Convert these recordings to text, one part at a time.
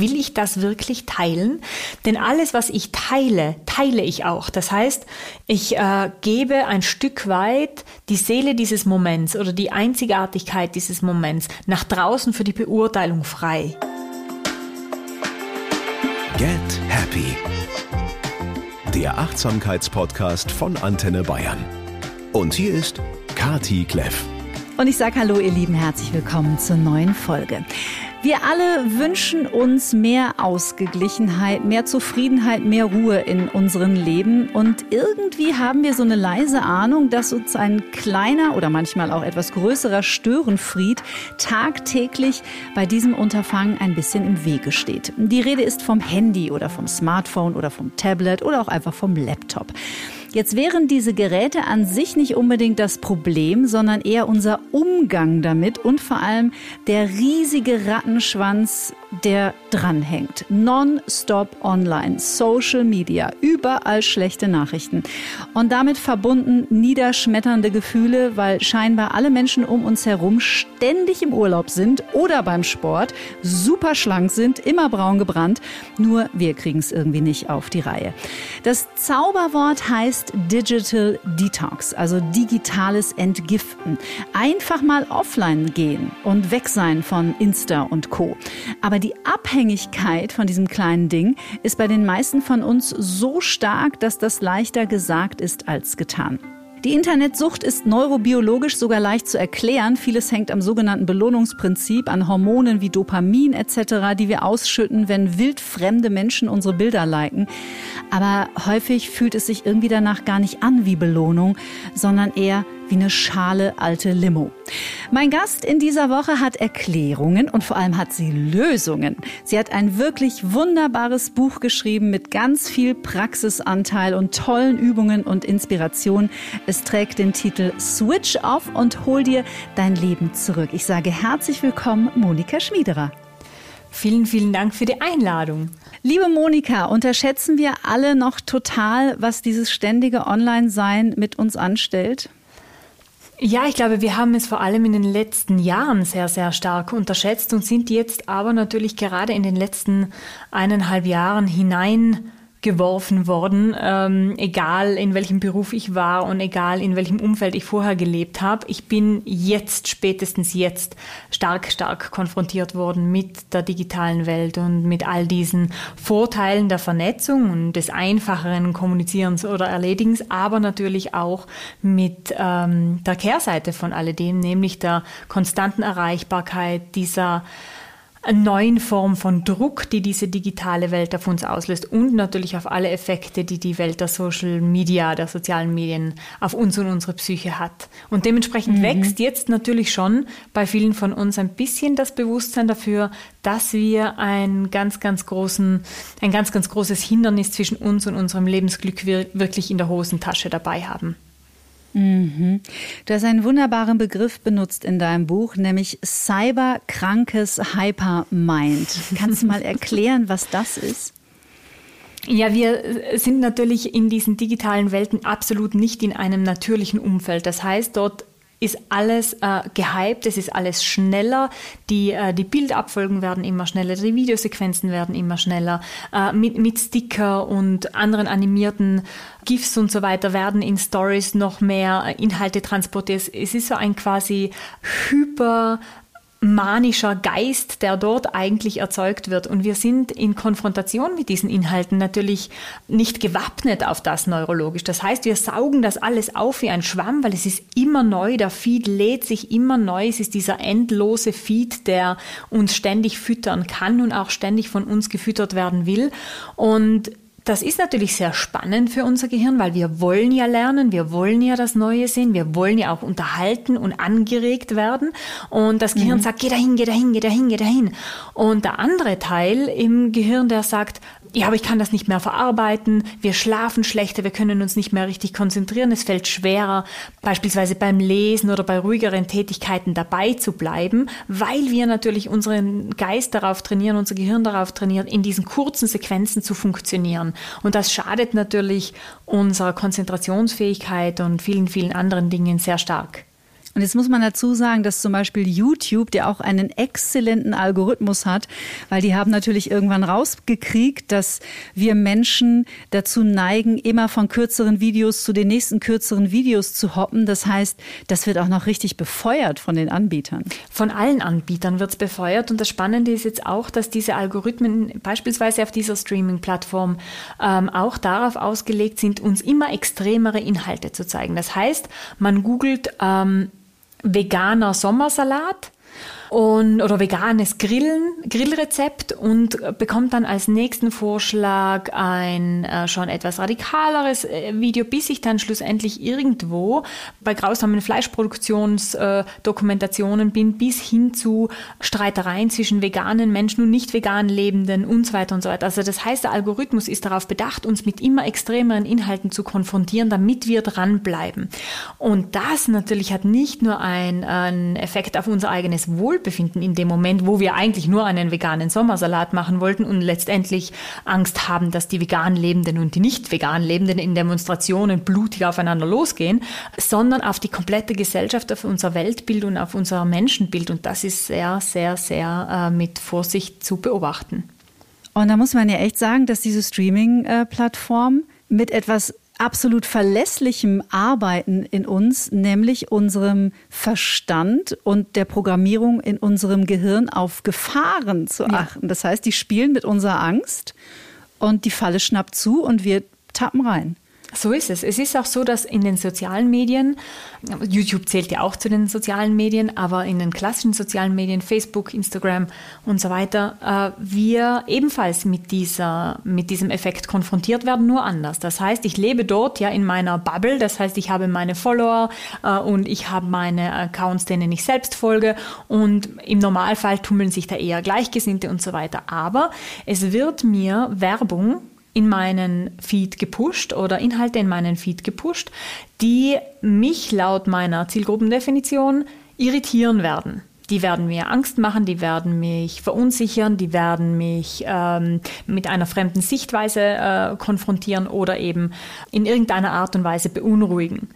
will ich das wirklich teilen? Denn alles, was ich teile, teile ich auch. Das heißt, ich äh, gebe ein Stück weit die Seele dieses Moments oder die Einzigartigkeit dieses Moments nach draußen für die Beurteilung frei. Get Happy. Der Achtsamkeitspodcast von Antenne Bayern. Und hier ist Kati Kleff. Und ich sage Hallo, ihr Lieben, herzlich willkommen zur neuen Folge. Wir alle wünschen uns mehr Ausgeglichenheit, mehr Zufriedenheit, mehr Ruhe in unserem Leben. Und irgendwie haben wir so eine leise Ahnung, dass uns ein kleiner oder manchmal auch etwas größerer Störenfried tagtäglich bei diesem Unterfangen ein bisschen im Wege steht. Die Rede ist vom Handy oder vom Smartphone oder vom Tablet oder auch einfach vom Laptop. Jetzt wären diese Geräte an sich nicht unbedingt das Problem, sondern eher unser Umgang damit und vor allem der riesige Rattenschwanz, der dranhängt. Non-stop online, Social Media, überall schlechte Nachrichten. Und damit verbunden niederschmetternde Gefühle, weil scheinbar alle Menschen um uns herum ständig im Urlaub sind oder beim Sport, super schlank sind, immer braun gebrannt. Nur wir kriegen es irgendwie nicht auf die Reihe. Das Zauberwort heißt Digital Detox, also digitales Entgiften. Einfach mal offline gehen und weg sein von Insta und Co. Aber die Abhängigkeit von diesem kleinen Ding ist bei den meisten von uns so stark, dass das leichter gesagt ist als getan. Die Internetsucht ist neurobiologisch sogar leicht zu erklären. Vieles hängt am sogenannten Belohnungsprinzip, an Hormonen wie Dopamin etc., die wir ausschütten, wenn wildfremde Menschen unsere Bilder liken. Aber häufig fühlt es sich irgendwie danach gar nicht an wie Belohnung, sondern eher wie eine schale alte Limo. Mein Gast in dieser Woche hat Erklärungen und vor allem hat sie Lösungen. Sie hat ein wirklich wunderbares Buch geschrieben mit ganz viel Praxisanteil und tollen Übungen und Inspiration. Es trägt den Titel Switch Off und hol dir dein Leben zurück. Ich sage herzlich willkommen, Monika Schmiederer. Vielen, vielen Dank für die Einladung. Liebe Monika, unterschätzen wir alle noch total, was dieses ständige Online-Sein mit uns anstellt? Ja, ich glaube, wir haben es vor allem in den letzten Jahren sehr, sehr stark unterschätzt und sind jetzt aber natürlich gerade in den letzten eineinhalb Jahren hinein geworfen worden, ähm, egal in welchem Beruf ich war und egal in welchem Umfeld ich vorher gelebt habe. Ich bin jetzt, spätestens jetzt, stark, stark konfrontiert worden mit der digitalen Welt und mit all diesen Vorteilen der Vernetzung und des einfacheren Kommunizierens oder Erledigens, aber natürlich auch mit ähm, der Kehrseite von alledem, nämlich der konstanten Erreichbarkeit dieser neuen Form von Druck, die diese digitale Welt auf uns auslöst und natürlich auf alle Effekte, die die Welt der Social Media, der sozialen Medien auf uns und unsere Psyche hat. Und dementsprechend mhm. wächst jetzt natürlich schon bei vielen von uns ein bisschen das Bewusstsein dafür, dass wir ein ganz, ganz großen, ein ganz, ganz großes Hindernis zwischen uns und unserem Lebensglück wirklich in der Hosentasche dabei haben. Mhm. Du hast einen wunderbaren Begriff benutzt in deinem Buch, nämlich cyberkrankes Hypermind. Kannst du mal erklären, was das ist? Ja, wir sind natürlich in diesen digitalen Welten absolut nicht in einem natürlichen Umfeld. Das heißt, dort ist alles äh, gehypt, es ist alles schneller, die, äh, die Bildabfolgen werden immer schneller, die Videosequenzen werden immer schneller, äh, mit, mit Sticker und anderen animierten GIFs und so weiter werden in Stories noch mehr Inhalte transportiert. Es ist so ein quasi hyper manischer Geist, der dort eigentlich erzeugt wird. Und wir sind in Konfrontation mit diesen Inhalten natürlich nicht gewappnet auf das neurologisch. Das heißt, wir saugen das alles auf wie ein Schwamm, weil es ist immer neu, der Feed lädt sich immer neu. Es ist dieser endlose Feed, der uns ständig füttern kann und auch ständig von uns gefüttert werden will. Und das ist natürlich sehr spannend für unser Gehirn, weil wir wollen ja lernen, wir wollen ja das Neue sehen, wir wollen ja auch unterhalten und angeregt werden. Und das Gehirn mhm. sagt, geh dahin, geh dahin, geh dahin, geh dahin. Und der andere Teil im Gehirn, der sagt, ja, aber ich kann das nicht mehr verarbeiten, wir schlafen schlechter, wir können uns nicht mehr richtig konzentrieren, es fällt schwerer, beispielsweise beim Lesen oder bei ruhigeren Tätigkeiten dabei zu bleiben, weil wir natürlich unseren Geist darauf trainieren, unser Gehirn darauf trainieren, in diesen kurzen Sequenzen zu funktionieren. Und das schadet natürlich unserer Konzentrationsfähigkeit und vielen, vielen anderen Dingen sehr stark. Und jetzt muss man dazu sagen, dass zum Beispiel YouTube, der auch einen exzellenten Algorithmus hat, weil die haben natürlich irgendwann rausgekriegt, dass wir Menschen dazu neigen, immer von kürzeren Videos zu den nächsten kürzeren Videos zu hoppen. Das heißt, das wird auch noch richtig befeuert von den Anbietern. Von allen Anbietern wird es befeuert. Und das Spannende ist jetzt auch, dass diese Algorithmen beispielsweise auf dieser Streaming-Plattform ähm, auch darauf ausgelegt sind, uns immer extremere Inhalte zu zeigen. Das heißt, man googelt ähm, veganer Sommersalat und, oder veganes Grillen, Grillrezept und bekommt dann als nächsten Vorschlag ein äh, schon etwas radikaleres äh, Video, bis ich dann schlussendlich irgendwo bei grausamen Fleischproduktionsdokumentationen äh, bin, bis hin zu Streitereien zwischen veganen Menschen und nicht vegan Lebenden und so weiter und so weiter. Also das heißt, der Algorithmus ist darauf bedacht, uns mit immer extremeren Inhalten zu konfrontieren, damit wir dranbleiben. Und das natürlich hat nicht nur einen Effekt auf unser eigenes Wohl Wohlbefinden in dem Moment, wo wir eigentlich nur einen veganen Sommersalat machen wollten und letztendlich Angst haben, dass die vegan Lebenden und die nicht vegan Lebenden in Demonstrationen blutig aufeinander losgehen, sondern auf die komplette Gesellschaft, auf unser Weltbild und auf unser Menschenbild. Und das ist sehr, sehr, sehr äh, mit Vorsicht zu beobachten. Und da muss man ja echt sagen, dass diese Streaming-Plattform mit etwas absolut verlässlichem Arbeiten in uns, nämlich unserem Verstand und der Programmierung in unserem Gehirn auf Gefahren zu achten. Ja. Das heißt, die spielen mit unserer Angst und die Falle schnappt zu und wir tappen rein. So ist es. Es ist auch so, dass in den sozialen Medien, YouTube zählt ja auch zu den sozialen Medien, aber in den klassischen sozialen Medien, Facebook, Instagram und so weiter, äh, wir ebenfalls mit, dieser, mit diesem Effekt konfrontiert werden, nur anders. Das heißt, ich lebe dort ja in meiner Bubble, das heißt, ich habe meine Follower äh, und ich habe meine Accounts, denen ich selbst folge und im Normalfall tummeln sich da eher Gleichgesinnte und so weiter. Aber es wird mir Werbung in meinen Feed gepusht oder Inhalte in meinen Feed gepusht, die mich laut meiner Zielgruppendefinition irritieren werden. Die werden mir Angst machen, die werden mich verunsichern, die werden mich ähm, mit einer fremden Sichtweise äh, konfrontieren oder eben in irgendeiner Art und Weise beunruhigen.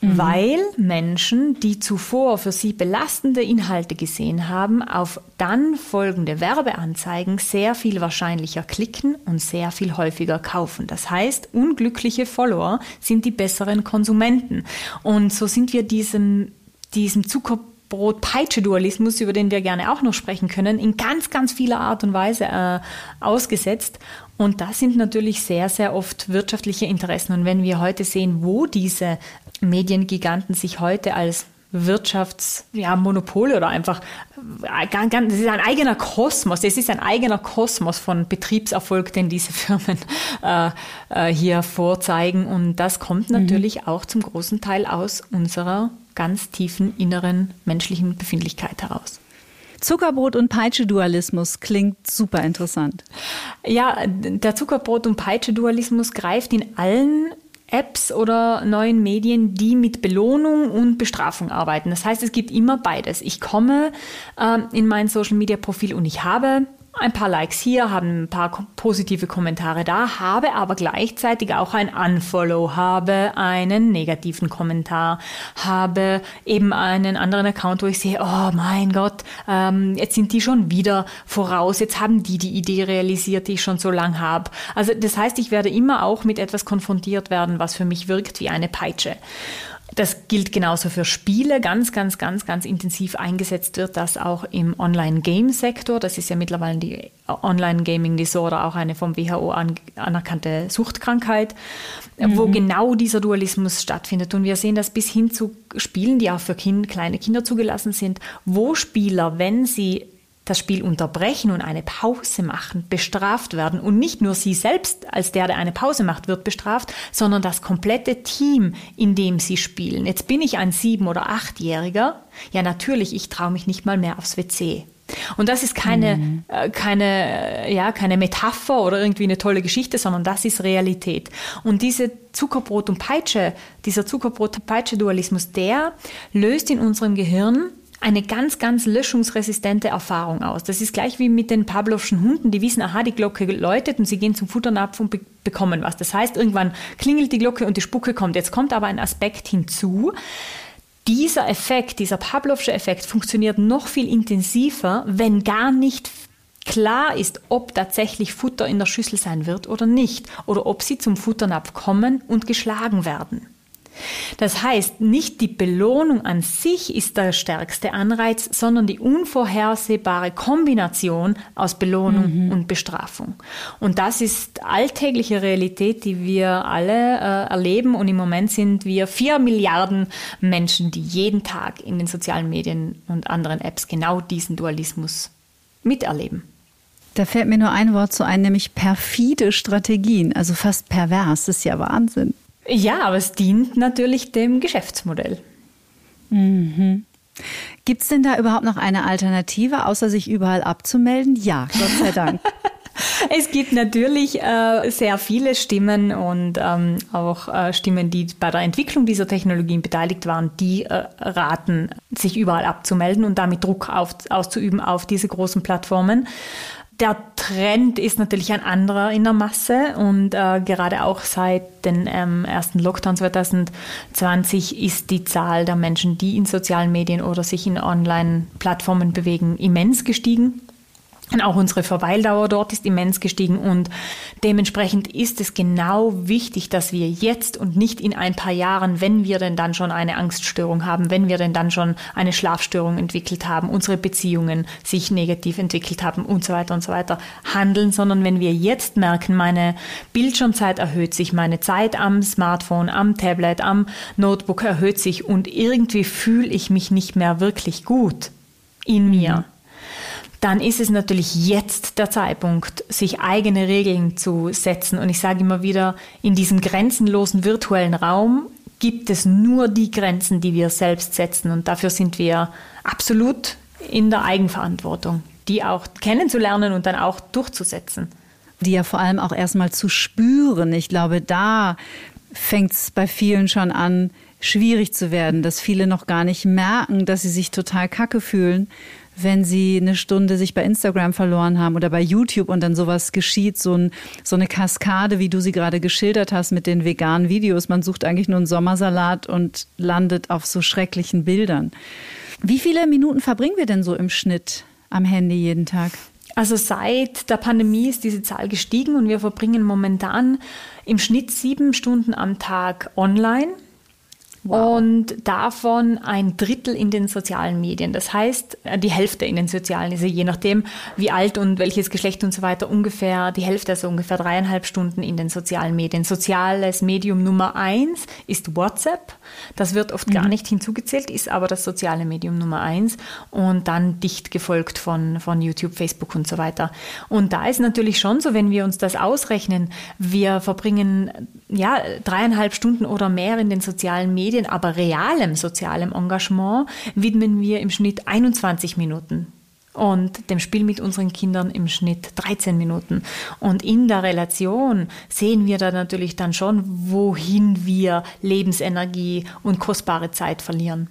Mhm. Weil Menschen, die zuvor für sie belastende Inhalte gesehen haben, auf dann folgende Werbeanzeigen sehr viel wahrscheinlicher klicken und sehr viel häufiger kaufen. Das heißt, unglückliche Follower sind die besseren Konsumenten. Und so sind wir diesem, diesem Zuckerbrot-Peitsche-Dualismus, über den wir gerne auch noch sprechen können, in ganz, ganz vieler Art und Weise äh, ausgesetzt. Und das sind natürlich sehr, sehr oft wirtschaftliche Interessen. Und wenn wir heute sehen, wo diese Mediengiganten sich heute als Wirtschaftsmonopole ja, oder einfach, das ist ein eigener Kosmos, es ist ein eigener Kosmos von Betriebserfolg, den diese Firmen äh, äh, hier vorzeigen. Und das kommt mhm. natürlich mhm. auch zum großen Teil aus unserer ganz tiefen inneren menschlichen Befindlichkeit heraus. Zuckerbrot- und Peitsche-Dualismus klingt super interessant. Ja, der Zuckerbrot- und Peitsche-Dualismus greift in allen Apps oder neuen Medien, die mit Belohnung und Bestrafung arbeiten. Das heißt, es gibt immer beides. Ich komme äh, in mein Social-Media-Profil und ich habe ein paar Likes hier, haben ein paar positive Kommentare da, habe aber gleichzeitig auch ein Unfollow, habe einen negativen Kommentar, habe eben einen anderen Account, wo ich sehe, oh mein Gott, ähm, jetzt sind die schon wieder voraus, jetzt haben die die Idee realisiert, die ich schon so lange habe. Also das heißt, ich werde immer auch mit etwas konfrontiert werden, was für mich wirkt wie eine Peitsche. Das gilt genauso für Spiele. Ganz, ganz, ganz, ganz intensiv eingesetzt wird das auch im Online-Game-Sektor. Das ist ja mittlerweile die Online-Gaming-Disorder, auch eine vom WHO anerkannte Suchtkrankheit, mhm. wo genau dieser Dualismus stattfindet. Und wir sehen das bis hin zu Spielen, die auch für kind, kleine Kinder zugelassen sind, wo Spieler, wenn sie das Spiel unterbrechen und eine Pause machen, bestraft werden. Und nicht nur sie selbst als der, der eine Pause macht, wird bestraft, sondern das komplette Team, in dem sie spielen. Jetzt bin ich ein sieben- oder achtjähriger. Ja, natürlich, ich traue mich nicht mal mehr aufs WC. Und das ist keine, mhm. äh, keine, äh, ja, keine Metapher oder irgendwie eine tolle Geschichte, sondern das ist Realität. Und diese Zuckerbrot- und Peitsche, dieser Zuckerbrot-Peitsche-Dualismus, der löst in unserem Gehirn eine ganz, ganz löschungsresistente Erfahrung aus. Das ist gleich wie mit den Pavlovschen Hunden, die wissen, aha, die Glocke läutet und sie gehen zum Futternapf und be bekommen was. Das heißt, irgendwann klingelt die Glocke und die Spucke kommt. Jetzt kommt aber ein Aspekt hinzu. dieser Effekt, dieser Pavlovsche Effekt funktioniert noch viel intensiver, wenn gar nicht klar ist, ob tatsächlich Futter in der Schüssel sein wird oder nicht, oder ob sie zum Futternapf kommen und geschlagen werden. Das heißt, nicht die Belohnung an sich ist der stärkste Anreiz, sondern die unvorhersehbare Kombination aus Belohnung mhm. und Bestrafung. Und das ist alltägliche Realität, die wir alle äh, erleben. Und im Moment sind wir vier Milliarden Menschen, die jeden Tag in den sozialen Medien und anderen Apps genau diesen Dualismus miterleben. Da fällt mir nur ein Wort zu ein, nämlich perfide Strategien, also fast pervers. Das ist ja Wahnsinn. Ja, aber es dient natürlich dem Geschäftsmodell. Mhm. Gibt es denn da überhaupt noch eine Alternative, außer sich überall abzumelden? Ja, Gott sei Dank. Es gibt natürlich äh, sehr viele Stimmen und ähm, auch äh, Stimmen, die bei der Entwicklung dieser Technologien beteiligt waren, die äh, raten, sich überall abzumelden und damit Druck auf, auszuüben auf diese großen Plattformen. Der Trend ist natürlich ein anderer in der Masse und äh, gerade auch seit dem ähm, ersten Lockdown 2020 ist die Zahl der Menschen, die in sozialen Medien oder sich in Online-Plattformen bewegen, immens gestiegen. Und auch unsere Verweildauer dort ist immens gestiegen und dementsprechend ist es genau wichtig, dass wir jetzt und nicht in ein paar Jahren, wenn wir denn dann schon eine Angststörung haben, wenn wir denn dann schon eine Schlafstörung entwickelt haben, unsere Beziehungen sich negativ entwickelt haben und so weiter und so weiter, handeln, sondern wenn wir jetzt merken, meine Bildschirmzeit erhöht sich, meine Zeit am Smartphone, am Tablet, am Notebook erhöht sich und irgendwie fühle ich mich nicht mehr wirklich gut in mir. Mhm dann ist es natürlich jetzt der Zeitpunkt, sich eigene Regeln zu setzen. Und ich sage immer wieder, in diesem grenzenlosen virtuellen Raum gibt es nur die Grenzen, die wir selbst setzen. Und dafür sind wir absolut in der Eigenverantwortung, die auch kennenzulernen und dann auch durchzusetzen. Die ja vor allem auch erstmal zu spüren. Ich glaube, da fängt es bei vielen schon an, schwierig zu werden, dass viele noch gar nicht merken, dass sie sich total kacke fühlen wenn sie eine Stunde sich bei Instagram verloren haben oder bei YouTube und dann sowas geschieht, so, ein, so eine Kaskade, wie du sie gerade geschildert hast mit den veganen Videos. Man sucht eigentlich nur einen Sommersalat und landet auf so schrecklichen Bildern. Wie viele Minuten verbringen wir denn so im Schnitt am Handy jeden Tag? Also seit der Pandemie ist diese Zahl gestiegen und wir verbringen momentan im Schnitt sieben Stunden am Tag online. Wow. Und davon ein Drittel in den sozialen Medien. Das heißt, äh, die Hälfte in den sozialen, also je nachdem, wie alt und welches Geschlecht und so weiter, ungefähr die Hälfte, also ungefähr dreieinhalb Stunden in den sozialen Medien. Soziales Medium Nummer eins ist WhatsApp. Das wird oft mhm. gar nicht hinzugezählt, ist aber das soziale Medium Nummer eins und dann dicht gefolgt von, von YouTube, Facebook und so weiter. Und da ist natürlich schon so, wenn wir uns das ausrechnen, wir verbringen ja dreieinhalb Stunden oder mehr in den sozialen Medien, Medien, aber realem sozialem Engagement widmen wir im Schnitt 21 Minuten und dem Spiel mit unseren Kindern im Schnitt 13 Minuten. Und in der Relation sehen wir da natürlich dann schon, wohin wir Lebensenergie und kostbare Zeit verlieren.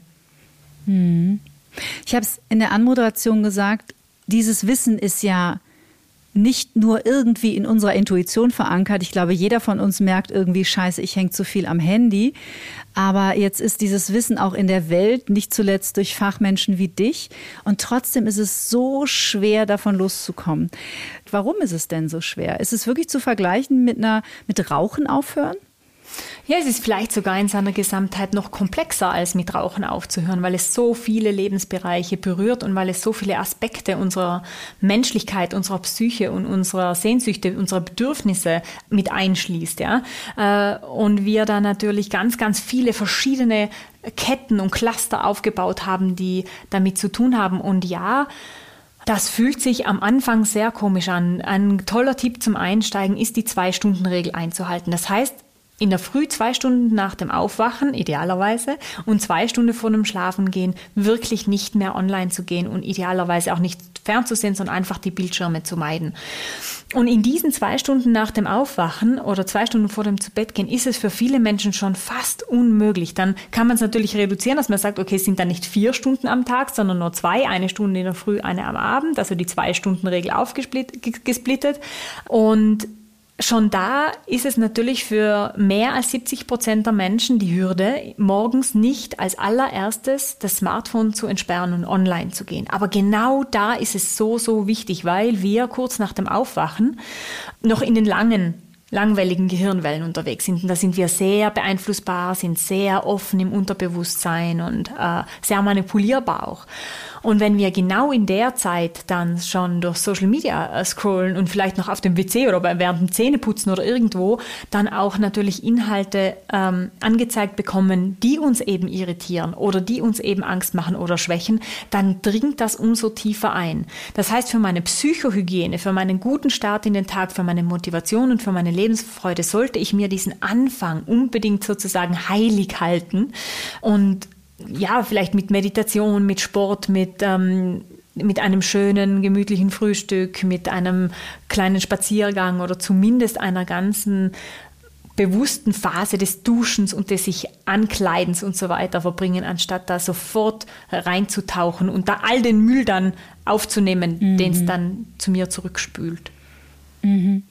Hm. Ich habe es in der Anmoderation gesagt, dieses Wissen ist ja nicht nur irgendwie in unserer Intuition verankert. Ich glaube, jeder von uns merkt irgendwie, scheiße, ich hänge zu viel am Handy. Aber jetzt ist dieses Wissen auch in der Welt, nicht zuletzt durch Fachmenschen wie dich. Und trotzdem ist es so schwer, davon loszukommen. Warum ist es denn so schwer? Ist es wirklich zu vergleichen mit einer, mit Rauchen aufhören? Ja, es ist vielleicht sogar in seiner Gesamtheit noch komplexer, als mit Rauchen aufzuhören, weil es so viele Lebensbereiche berührt und weil es so viele Aspekte unserer Menschlichkeit, unserer Psyche und unserer Sehnsüchte, unserer Bedürfnisse mit einschließt. Ja? Äh, und wir da natürlich ganz, ganz viele verschiedene Ketten und Cluster aufgebaut haben, die damit zu tun haben. Und ja, das fühlt sich am Anfang sehr komisch an. Ein toller Tipp zum Einsteigen ist, die Zwei-Stunden-Regel einzuhalten. Das heißt, in der Früh zwei Stunden nach dem Aufwachen, idealerweise, und zwei Stunden vor dem Schlafengehen wirklich nicht mehr online zu gehen und idealerweise auch nicht fernzusehen, sondern einfach die Bildschirme zu meiden. Und in diesen zwei Stunden nach dem Aufwachen oder zwei Stunden vor dem Zubettgehen ist es für viele Menschen schon fast unmöglich. Dann kann man es natürlich reduzieren, dass man sagt, okay, es sind dann nicht vier Stunden am Tag, sondern nur zwei, eine Stunde in der Früh, eine am Abend, also die zwei Stunden Regel aufgesplittet. Und schon da ist es natürlich für mehr als 70 Prozent der Menschen die Hürde, morgens nicht als allererstes das Smartphone zu entsperren und online zu gehen. Aber genau da ist es so, so wichtig, weil wir kurz nach dem Aufwachen noch in den langen langwelligen Gehirnwellen unterwegs sind. Und da sind wir sehr beeinflussbar, sind sehr offen im Unterbewusstsein und äh, sehr manipulierbar auch. Und wenn wir genau in der Zeit dann schon durch Social Media äh, scrollen und vielleicht noch auf dem WC oder während dem Zähneputzen oder irgendwo, dann auch natürlich Inhalte ähm, angezeigt bekommen, die uns eben irritieren oder die uns eben Angst machen oder schwächen, dann dringt das umso tiefer ein. Das heißt, für meine Psychohygiene, für meinen guten Start in den Tag, für meine Motivation und für meine Lebensfreude sollte ich mir diesen Anfang unbedingt sozusagen heilig halten und ja, vielleicht mit Meditation, mit Sport, mit, ähm, mit einem schönen, gemütlichen Frühstück, mit einem kleinen Spaziergang oder zumindest einer ganzen bewussten Phase des Duschens und des sich Ankleidens und so weiter verbringen, anstatt da sofort reinzutauchen und da all den Müll dann aufzunehmen, mhm. den es dann zu mir zurückspült. Mhm.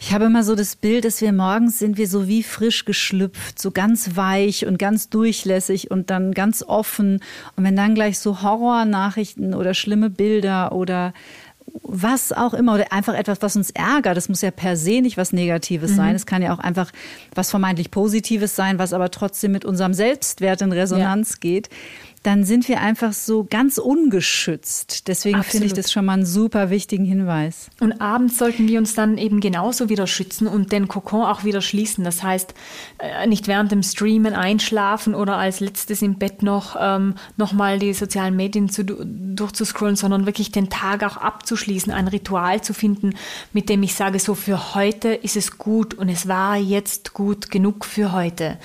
Ich habe immer so das Bild, dass wir morgens sind wir so wie frisch geschlüpft, so ganz weich und ganz durchlässig und dann ganz offen. Und wenn dann gleich so Horrornachrichten oder schlimme Bilder oder was auch immer oder einfach etwas, was uns ärgert. Das muss ja per se nicht was Negatives mhm. sein. Es kann ja auch einfach was vermeintlich Positives sein, was aber trotzdem mit unserem Selbstwert in Resonanz ja. geht dann sind wir einfach so ganz ungeschützt. Deswegen finde ich das schon mal einen super wichtigen Hinweis. Und abends sollten wir uns dann eben genauso wieder schützen und den Kokon auch wieder schließen. Das heißt, äh, nicht während dem Streamen einschlafen oder als letztes im Bett noch, ähm, noch mal die sozialen Medien zu, durchzuscrollen, sondern wirklich den Tag auch abzuschließen, ein Ritual zu finden, mit dem ich sage, so für heute ist es gut und es war jetzt gut genug für heute.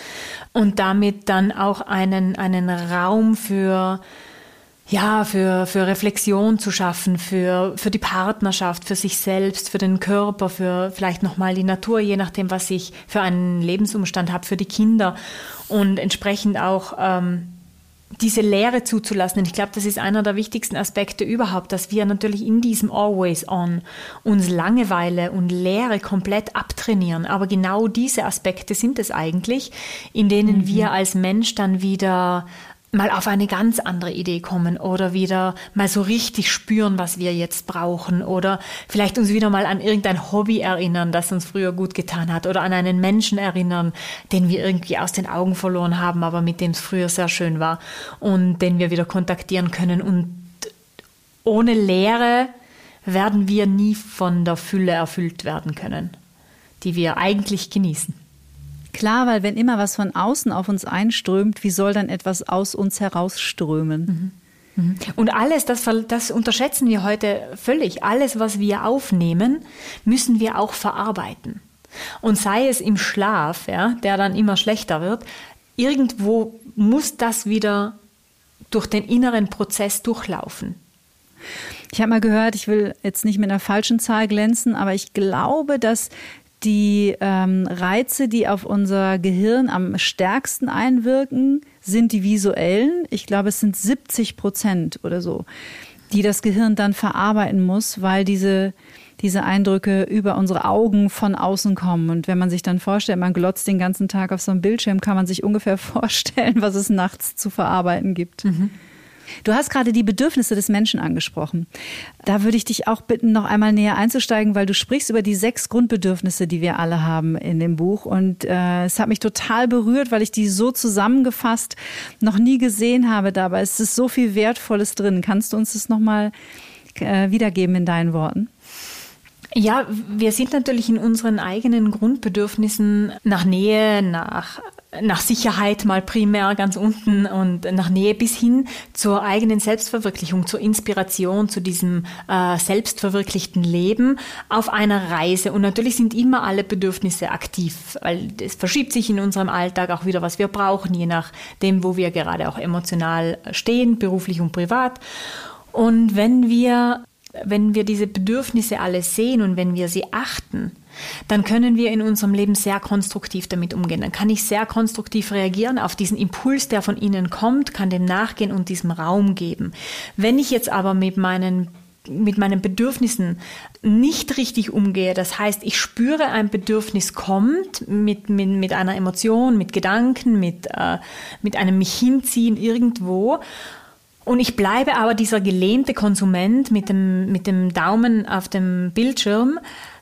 Und damit dann auch einen, einen Raum für für ja, für, für Reflexion zu schaffen, für, für die Partnerschaft, für sich selbst, für den Körper, für vielleicht nochmal die Natur, je nachdem, was ich für einen Lebensumstand habe, für die Kinder und entsprechend auch ähm, diese Lehre zuzulassen. Und ich glaube, das ist einer der wichtigsten Aspekte überhaupt, dass wir natürlich in diesem Always On uns Langeweile und Lehre komplett abtrainieren. Aber genau diese Aspekte sind es eigentlich, in denen mhm. wir als Mensch dann wieder mal auf eine ganz andere Idee kommen oder wieder mal so richtig spüren, was wir jetzt brauchen oder vielleicht uns wieder mal an irgendein Hobby erinnern, das uns früher gut getan hat oder an einen Menschen erinnern, den wir irgendwie aus den Augen verloren haben, aber mit dem es früher sehr schön war und den wir wieder kontaktieren können und ohne Lehre werden wir nie von der Fülle erfüllt werden können, die wir eigentlich genießen. Klar, weil wenn immer was von außen auf uns einströmt, wie soll dann etwas aus uns herausströmen? Mhm. mhm. Und alles, das, das unterschätzen wir heute völlig. Alles, was wir aufnehmen, müssen wir auch verarbeiten. Und sei es im Schlaf, ja, der dann immer schlechter wird, irgendwo muss das wieder durch den inneren Prozess durchlaufen. Ich habe mal gehört, ich will jetzt nicht mit einer falschen Zahl glänzen, aber ich glaube, dass die ähm, Reize, die auf unser Gehirn am stärksten einwirken, sind die visuellen. Ich glaube, es sind 70 Prozent oder so, die das Gehirn dann verarbeiten muss, weil diese, diese Eindrücke über unsere Augen von außen kommen. Und wenn man sich dann vorstellt, man glotzt den ganzen Tag auf so einem Bildschirm, kann man sich ungefähr vorstellen, was es nachts zu verarbeiten gibt. Mhm. Du hast gerade die Bedürfnisse des Menschen angesprochen. Da würde ich dich auch bitten, noch einmal näher einzusteigen, weil du sprichst über die sechs Grundbedürfnisse, die wir alle haben in dem Buch. Und äh, es hat mich total berührt, weil ich die so zusammengefasst noch nie gesehen habe. Dabei ist es so viel Wertvolles drin. Kannst du uns das nochmal äh, wiedergeben in deinen Worten? Ja, wir sind natürlich in unseren eigenen Grundbedürfnissen nach Nähe, nach nach Sicherheit mal primär ganz unten und nach Nähe bis hin zur eigenen Selbstverwirklichung, zur Inspiration, zu diesem äh, selbstverwirklichten Leben auf einer Reise. Und natürlich sind immer alle Bedürfnisse aktiv, weil es verschiebt sich in unserem Alltag auch wieder, was wir brauchen, je nachdem, wo wir gerade auch emotional stehen, beruflich und privat. Und wenn wir, wenn wir diese Bedürfnisse alle sehen und wenn wir sie achten, dann können wir in unserem Leben sehr konstruktiv damit umgehen. Dann kann ich sehr konstruktiv reagieren auf diesen Impuls, der von Ihnen kommt, kann dem nachgehen und diesem Raum geben. Wenn ich jetzt aber mit meinen mit meinen Bedürfnissen nicht richtig umgehe, das heißt, ich spüre, ein Bedürfnis kommt mit, mit, mit einer Emotion, mit Gedanken, mit, äh, mit einem mich hinziehen irgendwo und ich bleibe aber dieser gelähmte Konsument mit dem, mit dem Daumen auf dem Bildschirm,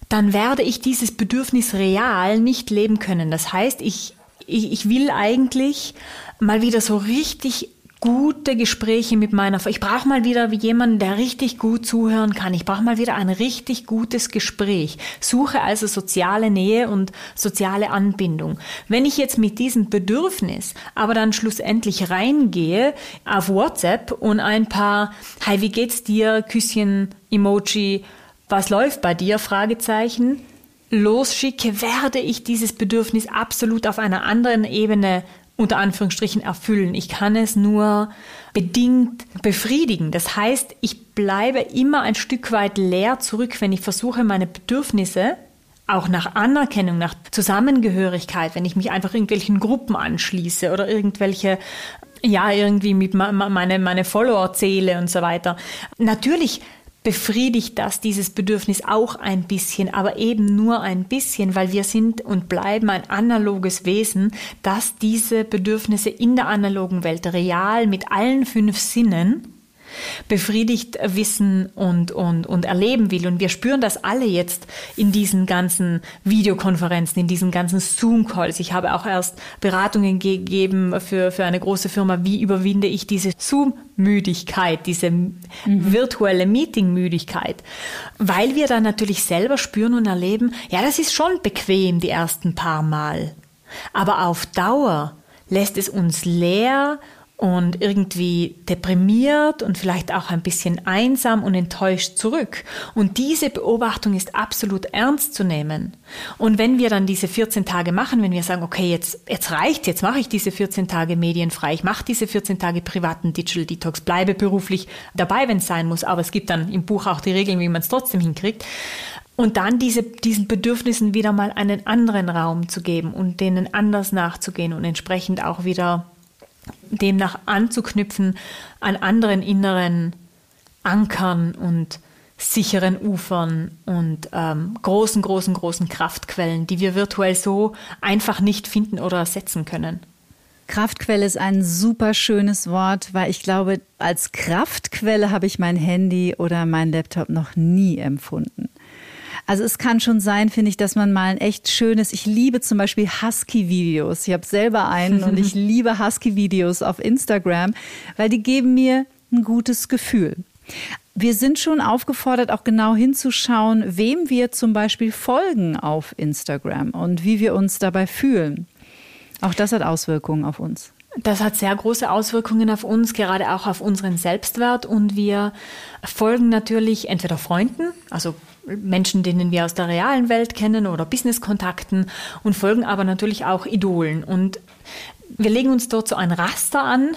dann werde ich dieses Bedürfnis real nicht leben können. Das heißt, ich, ich, ich will eigentlich mal wieder so richtig gute Gespräche mit meiner Frau. Ich brauche mal wieder jemanden, der richtig gut zuhören kann. Ich brauche mal wieder ein richtig gutes Gespräch. Suche also soziale Nähe und soziale Anbindung. Wenn ich jetzt mit diesem Bedürfnis aber dann schlussendlich reingehe auf WhatsApp und ein paar Hi, wie geht's dir? Küsschen, Emoji, was läuft bei dir? Fragezeichen. Losschicke, werde ich dieses Bedürfnis absolut auf einer anderen Ebene unter Anführungsstrichen erfüllen. Ich kann es nur bedingt befriedigen. Das heißt, ich bleibe immer ein Stück weit leer zurück, wenn ich versuche, meine Bedürfnisse auch nach Anerkennung, nach Zusammengehörigkeit, wenn ich mich einfach irgendwelchen Gruppen anschließe oder irgendwelche ja, irgendwie mit meine, meine Follower zähle und so weiter. Natürlich befriedigt das dieses Bedürfnis auch ein bisschen, aber eben nur ein bisschen, weil wir sind und bleiben ein analoges Wesen, das diese Bedürfnisse in der analogen Welt real mit allen fünf Sinnen befriedigt wissen und, und, und erleben will. Und wir spüren das alle jetzt in diesen ganzen Videokonferenzen, in diesen ganzen Zoom-Calls. Ich habe auch erst Beratungen gegeben für, für eine große Firma, wie überwinde ich diese Zoom-Müdigkeit, diese mhm. virtuelle Meeting-Müdigkeit. Weil wir dann natürlich selber spüren und erleben, ja, das ist schon bequem die ersten paar Mal. Aber auf Dauer lässt es uns leer und irgendwie deprimiert und vielleicht auch ein bisschen einsam und enttäuscht zurück. Und diese Beobachtung ist absolut ernst zu nehmen. Und wenn wir dann diese 14 Tage machen, wenn wir sagen, okay, jetzt, jetzt reicht, jetzt mache ich diese 14 Tage medienfrei, ich mache diese 14 Tage privaten Digital Detox, bleibe beruflich dabei, wenn es sein muss, aber es gibt dann im Buch auch die Regeln, wie man es trotzdem hinkriegt. Und dann diese, diesen Bedürfnissen wieder mal einen anderen Raum zu geben und denen anders nachzugehen und entsprechend auch wieder demnach anzuknüpfen an anderen inneren Ankern und sicheren Ufern und ähm, großen, großen, großen Kraftquellen, die wir virtuell so einfach nicht finden oder ersetzen können. Kraftquelle ist ein super schönes Wort, weil ich glaube, als Kraftquelle habe ich mein Handy oder mein Laptop noch nie empfunden. Also es kann schon sein, finde ich, dass man mal ein echt schönes, ich liebe zum Beispiel Husky-Videos. Ich habe selber einen und ich liebe Husky-Videos auf Instagram, weil die geben mir ein gutes Gefühl. Wir sind schon aufgefordert, auch genau hinzuschauen, wem wir zum Beispiel folgen auf Instagram und wie wir uns dabei fühlen. Auch das hat Auswirkungen auf uns. Das hat sehr große Auswirkungen auf uns, gerade auch auf unseren Selbstwert. Und wir folgen natürlich entweder Freunden, also Menschen, denen wir aus der realen Welt kennen oder Businesskontakten und folgen aber natürlich auch Idolen. Und wir legen uns dort so ein Raster an,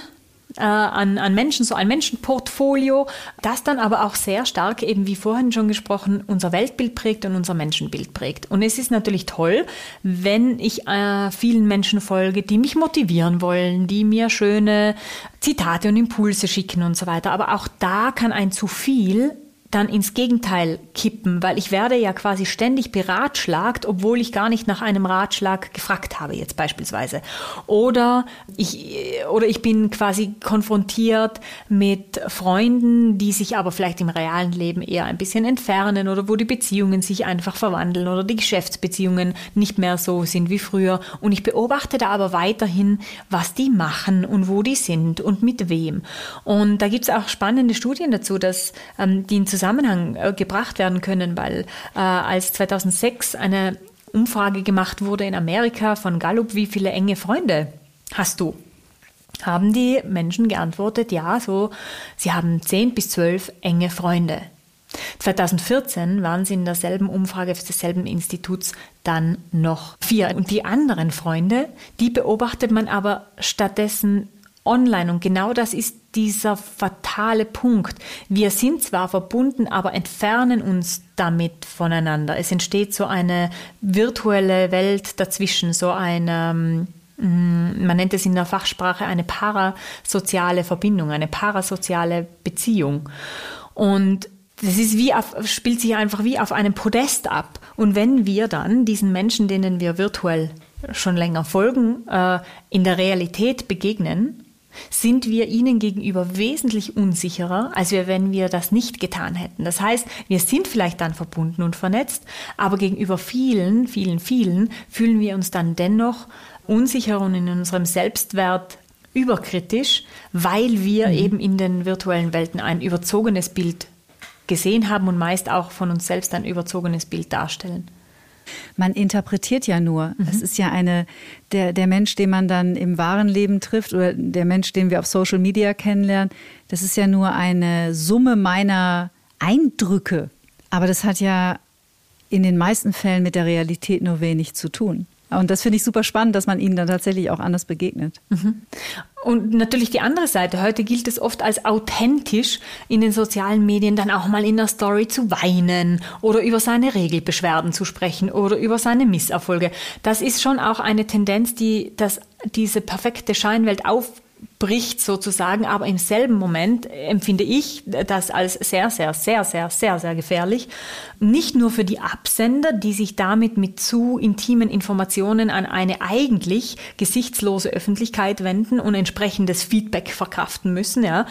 äh, an, an Menschen, so ein Menschenportfolio, das dann aber auch sehr stark, eben wie vorhin schon gesprochen, unser Weltbild prägt und unser Menschenbild prägt. Und es ist natürlich toll, wenn ich äh, vielen Menschen folge, die mich motivieren wollen, die mir schöne Zitate und Impulse schicken und so weiter. Aber auch da kann ein zu viel dann ins Gegenteil kippen, weil ich werde ja quasi ständig beratschlagt, obwohl ich gar nicht nach einem Ratschlag gefragt habe, jetzt beispielsweise. Oder ich, oder ich bin quasi konfrontiert mit Freunden, die sich aber vielleicht im realen Leben eher ein bisschen entfernen oder wo die Beziehungen sich einfach verwandeln oder die Geschäftsbeziehungen nicht mehr so sind wie früher. Und ich beobachte da aber weiterhin, was die machen und wo die sind und mit wem. Und da gibt es auch spannende Studien dazu, dass ähm, die in Zusammenhang äh, gebracht werden können, weil äh, als 2006 eine Umfrage gemacht wurde in Amerika von Gallup, wie viele enge Freunde hast du? Haben die Menschen geantwortet, ja, so, sie haben 10 bis 12 enge Freunde. 2014 waren sie in derselben Umfrage desselben Instituts dann noch vier. Und die anderen Freunde, die beobachtet man aber stattdessen online. Und genau das ist dieser fatale Punkt. Wir sind zwar verbunden, aber entfernen uns damit voneinander. Es entsteht so eine virtuelle Welt dazwischen, so eine, mm, man nennt es in der Fachsprache eine parasoziale Verbindung, eine parasoziale Beziehung. Und das ist wie auf, spielt sich einfach wie auf einem Podest ab. Und wenn wir dann diesen Menschen, denen wir virtuell schon länger folgen, äh, in der Realität begegnen, sind wir ihnen gegenüber wesentlich unsicherer, als wir, wenn wir das nicht getan hätten. Das heißt, wir sind vielleicht dann verbunden und vernetzt, aber gegenüber vielen, vielen, vielen fühlen wir uns dann dennoch unsicher und in unserem Selbstwert überkritisch, weil wir mhm. eben in den virtuellen Welten ein überzogenes Bild gesehen haben und meist auch von uns selbst ein überzogenes Bild darstellen. Man interpretiert ja nur. Mhm. Es ist ja eine, der, der Mensch, den man dann im wahren Leben trifft oder der Mensch, den wir auf Social Media kennenlernen, das ist ja nur eine Summe meiner Eindrücke. Aber das hat ja in den meisten Fällen mit der Realität nur wenig zu tun. Und das finde ich super spannend, dass man ihnen dann tatsächlich auch anders begegnet. Mhm. Und natürlich die andere Seite. Heute gilt es oft als authentisch, in den sozialen Medien dann auch mal in der Story zu weinen oder über seine Regelbeschwerden zu sprechen oder über seine Misserfolge. Das ist schon auch eine Tendenz, die das, diese perfekte Scheinwelt auf bricht sozusagen, aber im selben Moment empfinde ich das als sehr, sehr, sehr, sehr, sehr, sehr gefährlich. Nicht nur für die Absender, die sich damit mit zu intimen Informationen an eine eigentlich gesichtslose Öffentlichkeit wenden und entsprechendes Feedback verkraften müssen, ja,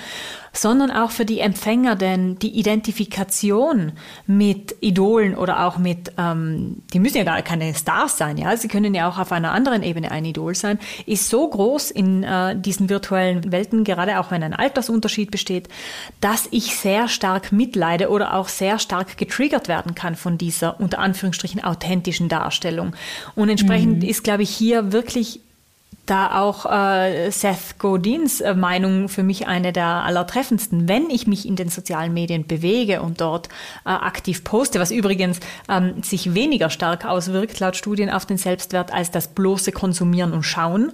sondern auch für die Empfänger, denn die Identifikation mit Idolen oder auch mit, ähm, die müssen ja gar keine Stars sein, ja, sie können ja auch auf einer anderen Ebene ein Idol sein, ist so groß in äh, diesen virtuellen Welten, gerade auch wenn ein Altersunterschied besteht, dass ich sehr stark mitleide oder auch sehr stark getriggert werden kann von dieser unter Anführungsstrichen authentischen Darstellung. Und entsprechend mhm. ist, glaube ich, hier wirklich da auch äh, Seth Godins äh, Meinung für mich eine der allertreffendsten. Wenn ich mich in den sozialen Medien bewege und dort äh, aktiv poste, was übrigens ähm, sich weniger stark auswirkt laut Studien auf den Selbstwert als das bloße Konsumieren und Schauen,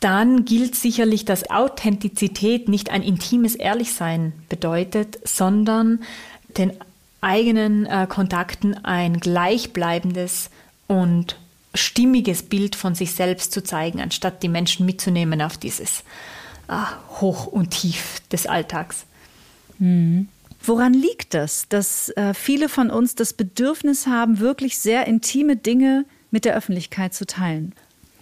dann gilt sicherlich, dass Authentizität nicht ein intimes Ehrlichsein bedeutet, sondern den eigenen äh, Kontakten ein gleichbleibendes und stimmiges Bild von sich selbst zu zeigen, anstatt die Menschen mitzunehmen auf dieses ah, Hoch und Tief des Alltags. Mhm. Woran liegt das, dass äh, viele von uns das Bedürfnis haben, wirklich sehr intime Dinge mit der Öffentlichkeit zu teilen?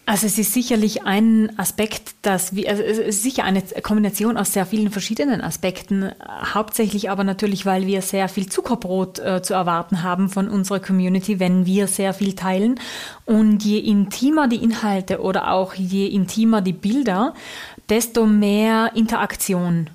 Also es ist sicherlich ein Aspekt, dass wir, also es ist sicher eine Kombination aus sehr vielen verschiedenen Aspekten, hauptsächlich aber natürlich, weil wir sehr viel Zuckerbrot äh, zu erwarten haben von unserer Community, wenn wir sehr viel teilen. Und je intimer die Inhalte oder auch je intimer die Bilder, desto mehr Interaktion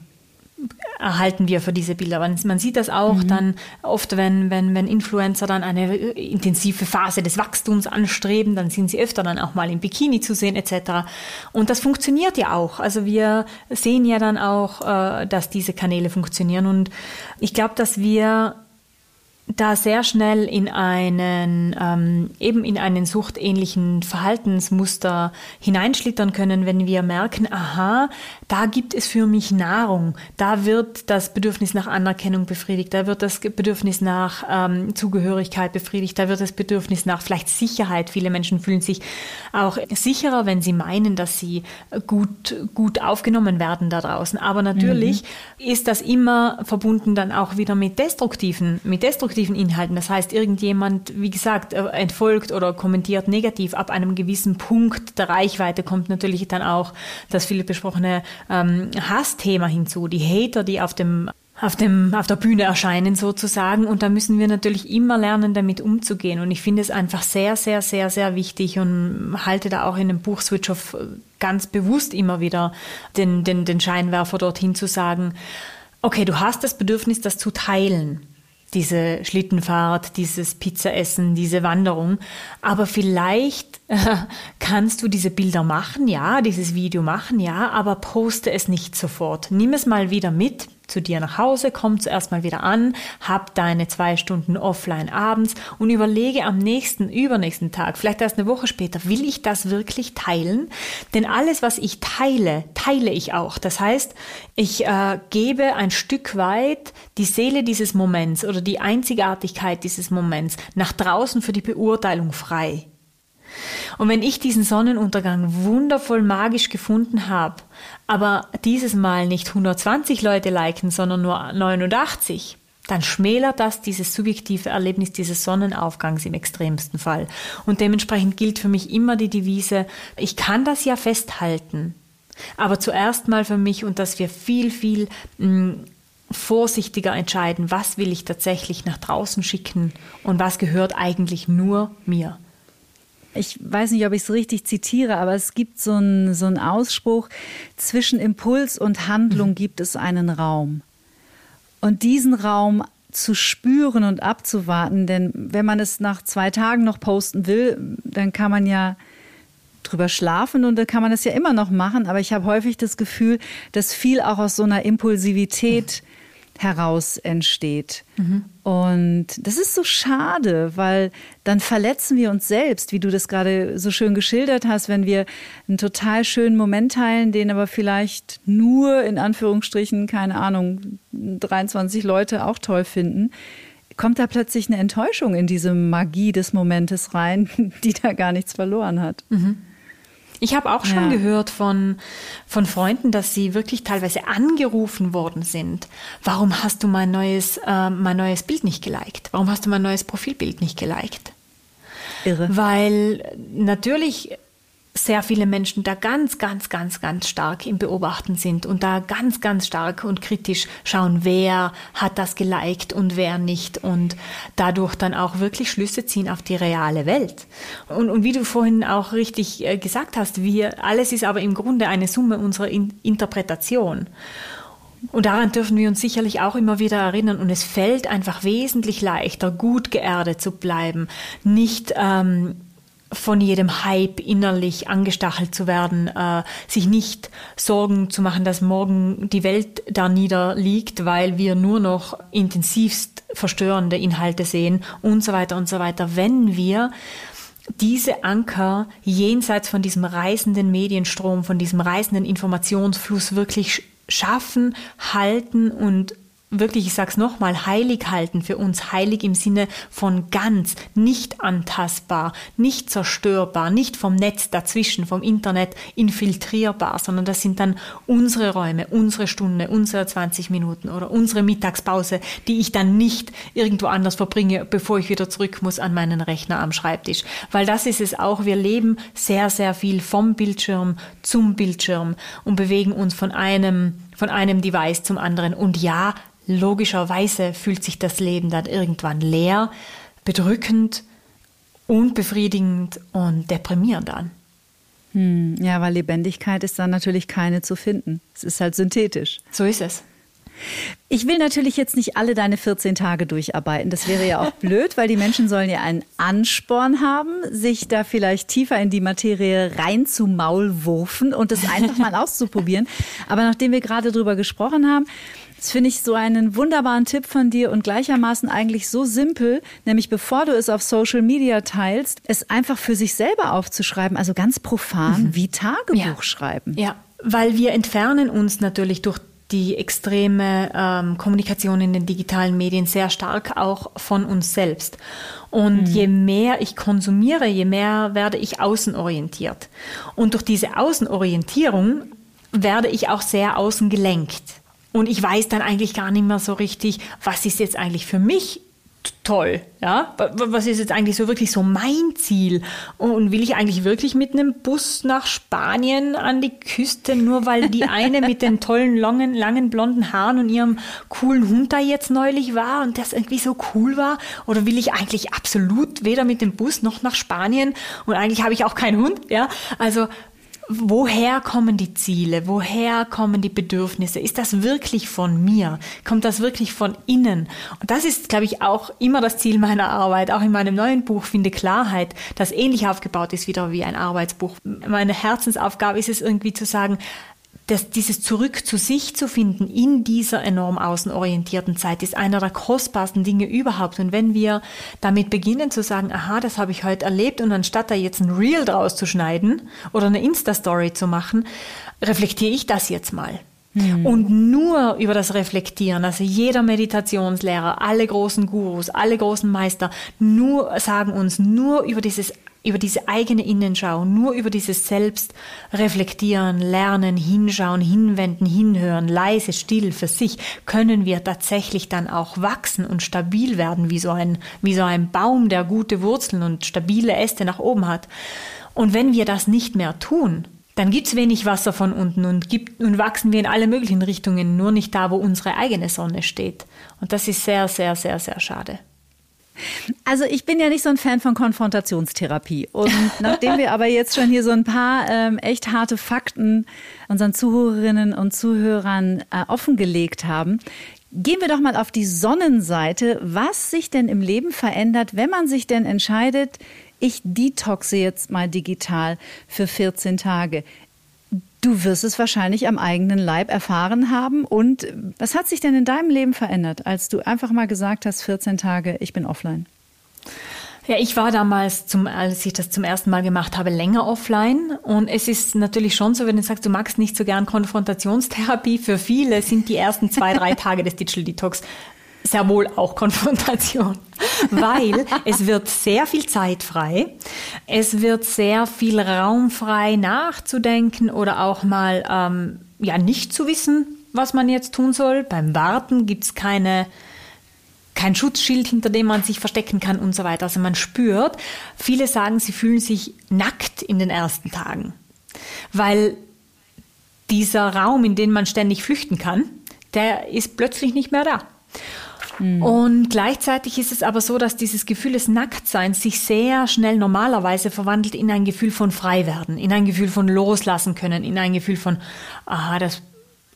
erhalten wir für diese Bilder. Man sieht das auch mhm. dann oft, wenn, wenn, wenn Influencer dann eine intensive Phase des Wachstums anstreben, dann sind sie öfter dann auch mal im Bikini zu sehen etc. Und das funktioniert ja auch. Also wir sehen ja dann auch, äh, dass diese Kanäle funktionieren. Und ich glaube, dass wir da sehr schnell in einen ähm, eben in einen suchtähnlichen Verhaltensmuster hineinschlittern können, wenn wir merken, aha, da gibt es für mich Nahrung, da wird das Bedürfnis nach Anerkennung befriedigt, da wird das Bedürfnis nach ähm, Zugehörigkeit befriedigt, da wird das Bedürfnis nach vielleicht Sicherheit. Viele Menschen fühlen sich auch sicherer, wenn sie meinen, dass sie gut gut aufgenommen werden da draußen. Aber natürlich mhm. ist das immer verbunden dann auch wieder mit destruktiven mit destruktiven negativen Inhalten. Das heißt, irgendjemand, wie gesagt, äh, entfolgt oder kommentiert negativ ab einem gewissen Punkt der Reichweite kommt natürlich dann auch das viele besprochene ähm, Hassthema hinzu. Die Hater, die auf dem auf, dem, auf der Bühne erscheinen sozusagen. Und da müssen wir natürlich immer lernen, damit umzugehen. Und ich finde es einfach sehr, sehr, sehr, sehr wichtig und halte da auch in dem Buch Switch Off ganz bewusst immer wieder den, den, den Scheinwerfer dorthin zu sagen, okay, du hast das Bedürfnis, das zu teilen diese Schlittenfahrt, dieses Pizzaessen, diese Wanderung. Aber vielleicht kannst du diese Bilder machen, ja, dieses Video machen, ja, aber poste es nicht sofort. Nimm es mal wieder mit, zu dir nach Hause, komm zuerst mal wieder an, hab deine zwei Stunden offline abends und überlege am nächsten, übernächsten Tag, vielleicht erst eine Woche später, will ich das wirklich teilen? Denn alles, was ich teile, teile ich auch. Das heißt, ich äh, gebe ein Stück weit die Seele dieses Moments oder die Einzigartigkeit dieses Moments nach draußen für die Beurteilung frei. Und wenn ich diesen Sonnenuntergang wundervoll magisch gefunden habe, aber dieses Mal nicht 120 Leute liken, sondern nur 89, dann schmälert das dieses subjektive Erlebnis dieses Sonnenaufgangs im extremsten Fall. Und dementsprechend gilt für mich immer die Devise, ich kann das ja festhalten. Aber zuerst mal für mich und dass wir viel, viel mh, mm, vorsichtiger entscheiden, was will ich tatsächlich nach draußen schicken und was gehört eigentlich nur mir. Ich weiß nicht, ob ich es richtig zitiere, aber es gibt so einen so Ausspruch, zwischen Impuls und Handlung mhm. gibt es einen Raum. Und diesen Raum zu spüren und abzuwarten, denn wenn man es nach zwei Tagen noch posten will, dann kann man ja drüber schlafen und dann kann man es ja immer noch machen, aber ich habe häufig das Gefühl, dass viel auch aus so einer Impulsivität heraus entsteht. Mhm. Und das ist so schade, weil dann verletzen wir uns selbst, wie du das gerade so schön geschildert hast, wenn wir einen total schönen Moment teilen, den aber vielleicht nur in Anführungsstrichen, keine Ahnung, 23 Leute auch toll finden. Kommt da plötzlich eine Enttäuschung in diese Magie des Momentes rein, die da gar nichts verloren hat. Mhm. Ich habe auch schon ja. gehört von, von Freunden, dass sie wirklich teilweise angerufen worden sind. Warum hast du mein neues, äh, mein neues Bild nicht geliked? Warum hast du mein neues Profilbild nicht geliked? Irre. Weil natürlich sehr viele Menschen da ganz, ganz, ganz, ganz stark im Beobachten sind und da ganz, ganz stark und kritisch schauen, wer hat das geliked und wer nicht und dadurch dann auch wirklich Schlüsse ziehen auf die reale Welt. Und, und wie du vorhin auch richtig äh, gesagt hast, wir, alles ist aber im Grunde eine Summe unserer In Interpretation. Und daran dürfen wir uns sicherlich auch immer wieder erinnern. Und es fällt einfach wesentlich leichter, gut geerdet zu bleiben, nicht ähm, von jedem Hype innerlich angestachelt zu werden, äh, sich nicht Sorgen zu machen, dass morgen die Welt da niederliegt, weil wir nur noch intensivst verstörende Inhalte sehen und so weiter und so weiter. Wenn wir diese Anker jenseits von diesem reißenden Medienstrom, von diesem reißenden Informationsfluss wirklich schaffen, halten und wirklich, ich sag's nochmal, heilig halten für uns. Heilig im Sinne von ganz, nicht antastbar, nicht zerstörbar, nicht vom Netz dazwischen, vom Internet infiltrierbar, sondern das sind dann unsere Räume, unsere Stunde, unsere 20 Minuten oder unsere Mittagspause, die ich dann nicht irgendwo anders verbringe, bevor ich wieder zurück muss an meinen Rechner am Schreibtisch. Weil das ist es auch. Wir leben sehr, sehr viel vom Bildschirm zum Bildschirm und bewegen uns von einem von einem Device zum anderen. Und ja, logischerweise fühlt sich das Leben dann irgendwann leer, bedrückend, unbefriedigend und deprimierend an. Hm, ja, weil Lebendigkeit ist dann natürlich keine zu finden. Es ist halt synthetisch. So ist es. Ich will natürlich jetzt nicht alle deine 14 Tage durcharbeiten. Das wäre ja auch blöd, weil die Menschen sollen ja einen Ansporn haben, sich da vielleicht tiefer in die Materie reinzumaulwurfen und das einfach mal auszuprobieren. Aber nachdem wir gerade drüber gesprochen haben, das finde ich so einen wunderbaren Tipp von dir und gleichermaßen eigentlich so simpel, nämlich bevor du es auf Social Media teilst, es einfach für sich selber aufzuschreiben, also ganz profan mhm. wie Tagebuch ja. schreiben. Ja, weil wir entfernen uns natürlich durch die extreme ähm, Kommunikation in den digitalen Medien sehr stark auch von uns selbst. Und mhm. je mehr ich konsumiere, je mehr werde ich außenorientiert. Und durch diese Außenorientierung werde ich auch sehr außen gelenkt. Und ich weiß dann eigentlich gar nicht mehr so richtig, was ist jetzt eigentlich für mich toll, ja? Was ist jetzt eigentlich so wirklich so mein Ziel? Und will ich eigentlich wirklich mit einem Bus nach Spanien an die Küste, nur weil die eine mit den tollen, langen, langen blonden Haaren und ihrem coolen Hund da jetzt neulich war und das irgendwie so cool war? Oder will ich eigentlich absolut weder mit dem Bus noch nach Spanien und eigentlich habe ich auch keinen Hund, ja? Also woher kommen die Ziele? Woher kommen die Bedürfnisse? Ist das wirklich von mir? Kommt das wirklich von innen? Und das ist, glaube ich, auch immer das Ziel meiner Arbeit. Auch in meinem neuen Buch Finde Klarheit, das ähnlich aufgebaut ist wieder wie ein Arbeitsbuch. Meine Herzensaufgabe ist es irgendwie zu sagen, das, dieses Zurück zu sich zu finden in dieser enorm außenorientierten Zeit ist einer der kostbarsten Dinge überhaupt. Und wenn wir damit beginnen zu sagen, aha, das habe ich heute erlebt und anstatt da jetzt ein Reel draus zu schneiden oder eine Insta-Story zu machen, reflektiere ich das jetzt mal. Hm. Und nur über das Reflektieren, also jeder Meditationslehrer, alle großen Gurus, alle großen Meister, nur sagen uns, nur über dieses über diese eigene Innenschau, nur über dieses Selbst reflektieren, lernen, hinschauen, hinwenden, hinhören, leise, still für sich, können wir tatsächlich dann auch wachsen und stabil werden, wie so ein, wie so ein Baum, der gute Wurzeln und stabile Äste nach oben hat. Und wenn wir das nicht mehr tun, dann gibt's wenig Wasser von unten und, gibt, und wachsen wir in alle möglichen Richtungen, nur nicht da, wo unsere eigene Sonne steht. Und das ist sehr, sehr, sehr, sehr schade. Also ich bin ja nicht so ein Fan von Konfrontationstherapie. Und nachdem wir aber jetzt schon hier so ein paar ähm, echt harte Fakten unseren Zuhörerinnen und Zuhörern äh, offengelegt haben, gehen wir doch mal auf die Sonnenseite, was sich denn im Leben verändert, wenn man sich denn entscheidet, ich detoxe jetzt mal digital für 14 Tage. Du wirst es wahrscheinlich am eigenen Leib erfahren haben. Und was hat sich denn in deinem Leben verändert, als du einfach mal gesagt hast, 14 Tage, ich bin offline? Ja, ich war damals, zum, als ich das zum ersten Mal gemacht habe, länger offline. Und es ist natürlich schon so, wenn du sagst, du magst nicht so gern Konfrontationstherapie, für viele sind die ersten zwei, drei Tage des Digital Detox sehr wohl auch Konfrontation, weil es wird sehr viel Zeit frei, es wird sehr viel Raum frei nachzudenken oder auch mal ähm, ja nicht zu wissen, was man jetzt tun soll. Beim Warten gibt es keine kein Schutzschild, hinter dem man sich verstecken kann und so weiter. Also man spürt, viele sagen, sie fühlen sich nackt in den ersten Tagen, weil dieser Raum, in den man ständig flüchten kann, der ist plötzlich nicht mehr da. Mhm. Und gleichzeitig ist es aber so, dass dieses Gefühl des Nacktseins sich sehr schnell normalerweise verwandelt in ein Gefühl von Freiwerden, in ein Gefühl von Loslassen können, in ein Gefühl von, aha, das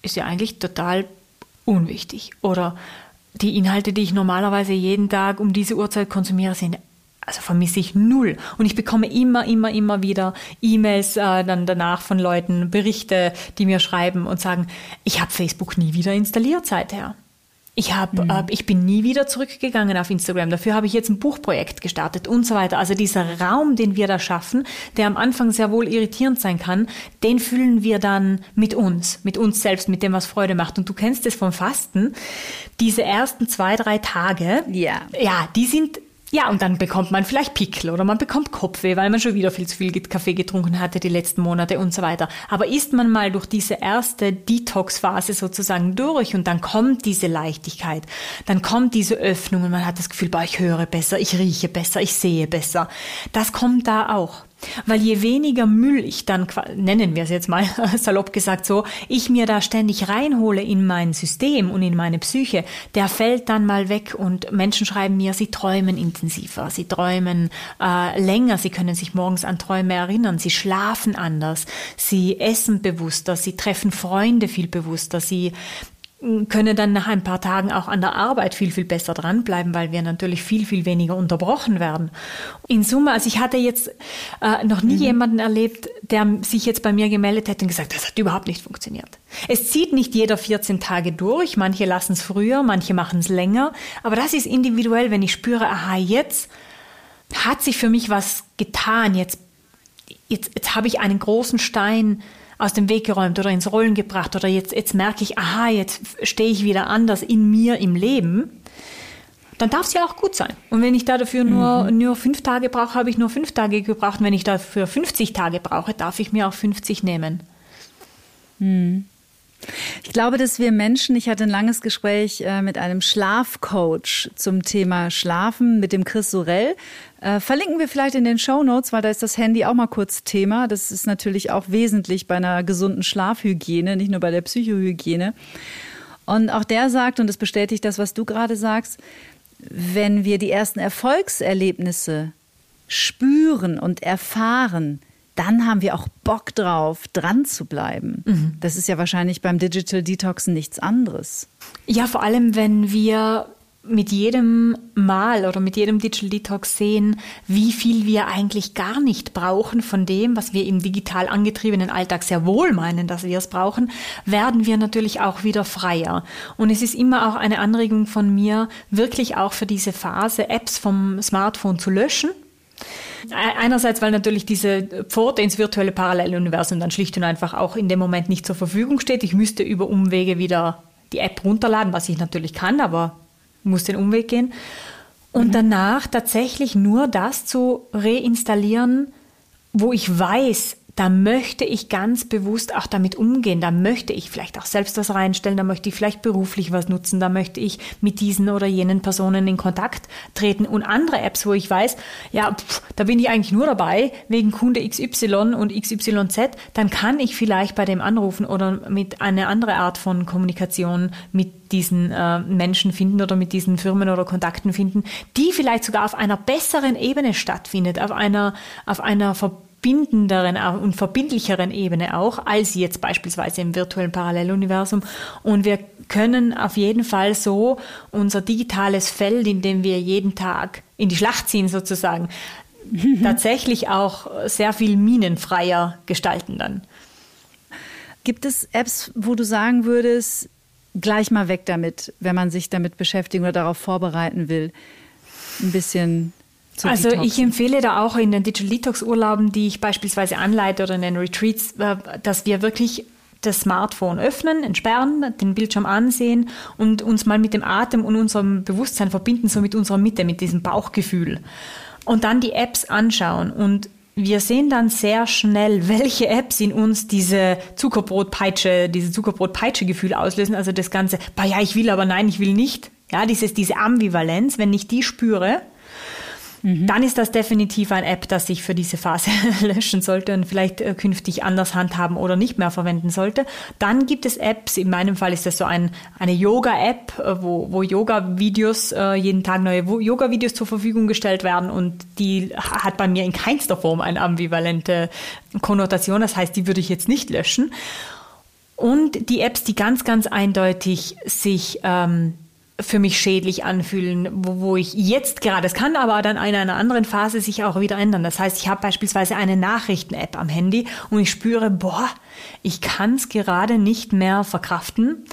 ist ja eigentlich total unwichtig. Oder die Inhalte, die ich normalerweise jeden Tag um diese Uhrzeit konsumiere, sind also vermisse ich null. Und ich bekomme immer, immer, immer wieder E-Mails äh, dann danach von Leuten, Berichte, die mir schreiben und sagen, ich habe Facebook nie wieder installiert seither. Ich, hab, mhm. äh, ich bin nie wieder zurückgegangen auf Instagram. Dafür habe ich jetzt ein Buchprojekt gestartet und so weiter. Also dieser Raum, den wir da schaffen, der am Anfang sehr wohl irritierend sein kann, den füllen wir dann mit uns, mit uns selbst, mit dem, was Freude macht. Und du kennst es vom Fasten. Diese ersten zwei, drei Tage, ja, ja die sind ja, und dann bekommt man vielleicht Pickel oder man bekommt Kopfweh, weil man schon wieder viel zu viel Kaffee getrunken hatte die letzten Monate und so weiter. Aber ist man mal durch diese erste Detox-Phase sozusagen durch und dann kommt diese Leichtigkeit, dann kommt diese Öffnung und man hat das Gefühl, boah, ich höre besser, ich rieche besser, ich sehe besser. Das kommt da auch. Weil je weniger Müll ich dann, nennen wir es jetzt mal salopp gesagt so, ich mir da ständig reinhole in mein System und in meine Psyche, der fällt dann mal weg und Menschen schreiben mir, sie träumen intensiver, sie träumen äh, länger, sie können sich morgens an Träume erinnern, sie schlafen anders, sie essen bewusster, sie treffen Freunde viel bewusster, sie können dann nach ein paar Tagen auch an der Arbeit viel, viel besser dranbleiben, weil wir natürlich viel, viel weniger unterbrochen werden. In Summe, also ich hatte jetzt äh, noch nie mhm. jemanden erlebt, der sich jetzt bei mir gemeldet hätte und gesagt, das hat überhaupt nicht funktioniert. Es zieht nicht jeder 14 Tage durch, manche lassen es früher, manche machen es länger, aber das ist individuell, wenn ich spüre, aha, jetzt hat sich für mich was getan, jetzt, jetzt, jetzt habe ich einen großen Stein aus dem Weg geräumt oder ins Rollen gebracht oder jetzt, jetzt merke ich, aha, jetzt stehe ich wieder anders in mir im Leben, dann darf es ja auch gut sein. Und wenn ich da dafür nur, mhm. nur fünf Tage brauche, habe ich nur fünf Tage gebraucht. Und wenn ich dafür 50 Tage brauche, darf ich mir auch 50 nehmen. Mhm. Ich glaube, dass wir Menschen, ich hatte ein langes Gespräch äh, mit einem Schlafcoach zum Thema Schlafen mit dem Chris Sorell. Äh, verlinken wir vielleicht in den Show Notes, weil da ist das Handy auch mal kurz Thema. Das ist natürlich auch wesentlich bei einer gesunden Schlafhygiene, nicht nur bei der Psychohygiene. Und auch der sagt, und das bestätigt das, was du gerade sagst, wenn wir die ersten Erfolgserlebnisse spüren und erfahren, dann haben wir auch Bock drauf, dran zu bleiben. Mhm. Das ist ja wahrscheinlich beim Digital Detoxen nichts anderes. Ja, vor allem, wenn wir mit jedem Mal oder mit jedem Digital Detox sehen, wie viel wir eigentlich gar nicht brauchen von dem, was wir im digital angetriebenen Alltag sehr wohl meinen, dass wir es brauchen, werden wir natürlich auch wieder freier. Und es ist immer auch eine Anregung von mir, wirklich auch für diese Phase Apps vom Smartphone zu löschen Einerseits, weil natürlich diese Pforte ins virtuelle Paralleluniversum dann schlicht und einfach auch in dem Moment nicht zur Verfügung steht. Ich müsste über Umwege wieder die App runterladen, was ich natürlich kann, aber muss den Umweg gehen. Und mhm. danach tatsächlich nur das zu reinstallieren, wo ich weiß, da möchte ich ganz bewusst auch damit umgehen. Da möchte ich vielleicht auch selbst was reinstellen, da möchte ich vielleicht beruflich was nutzen, da möchte ich mit diesen oder jenen Personen in Kontakt treten. Und andere Apps, wo ich weiß, ja, pff, da bin ich eigentlich nur dabei wegen Kunde XY und XYZ, dann kann ich vielleicht bei dem anrufen oder mit einer anderen Art von Kommunikation mit diesen äh, Menschen finden oder mit diesen Firmen oder Kontakten finden, die vielleicht sogar auf einer besseren Ebene stattfindet, auf einer, auf einer Verbindung verbindenderen und verbindlicheren Ebene auch, als jetzt beispielsweise im virtuellen Paralleluniversum. Und wir können auf jeden Fall so unser digitales Feld, in dem wir jeden Tag in die Schlacht ziehen sozusagen, tatsächlich auch sehr viel minenfreier gestalten dann. Gibt es Apps, wo du sagen würdest, gleich mal weg damit, wenn man sich damit beschäftigen oder darauf vorbereiten will? Ein bisschen also detoxen. ich empfehle da auch in den Digital Detox Urlauben, die ich beispielsweise anleite oder in den Retreats, äh, dass wir wirklich das Smartphone öffnen, entsperren, den Bildschirm ansehen und uns mal mit dem Atem und unserem Bewusstsein verbinden, so mit unserer Mitte, mit diesem Bauchgefühl. Und dann die Apps anschauen und wir sehen dann sehr schnell, welche Apps in uns diese Zuckerbrotpeitsche, diese Zuckerbrotpeitsche-Gefühl auslösen. Also das Ganze, ja, ich will, aber nein, ich will nicht. Ja, dieses, diese Ambivalenz, wenn ich die spüre, Mhm. dann ist das definitiv ein App, das ich für diese Phase löschen sollte und vielleicht äh, künftig anders handhaben oder nicht mehr verwenden sollte. Dann gibt es Apps, in meinem Fall ist das so ein, eine Yoga-App, äh, wo, wo Yoga-Videos, äh, jeden Tag neue Yoga-Videos zur Verfügung gestellt werden und die hat bei mir in keinster Form eine ambivalente Konnotation. Das heißt, die würde ich jetzt nicht löschen. Und die Apps, die ganz, ganz eindeutig sich ähm, für mich schädlich anfühlen, wo, wo ich jetzt gerade, es kann aber dann in einer anderen Phase sich auch wieder ändern. Das heißt, ich habe beispielsweise eine Nachrichten-App am Handy und ich spüre, boah, ich kann es gerade nicht mehr verkraften,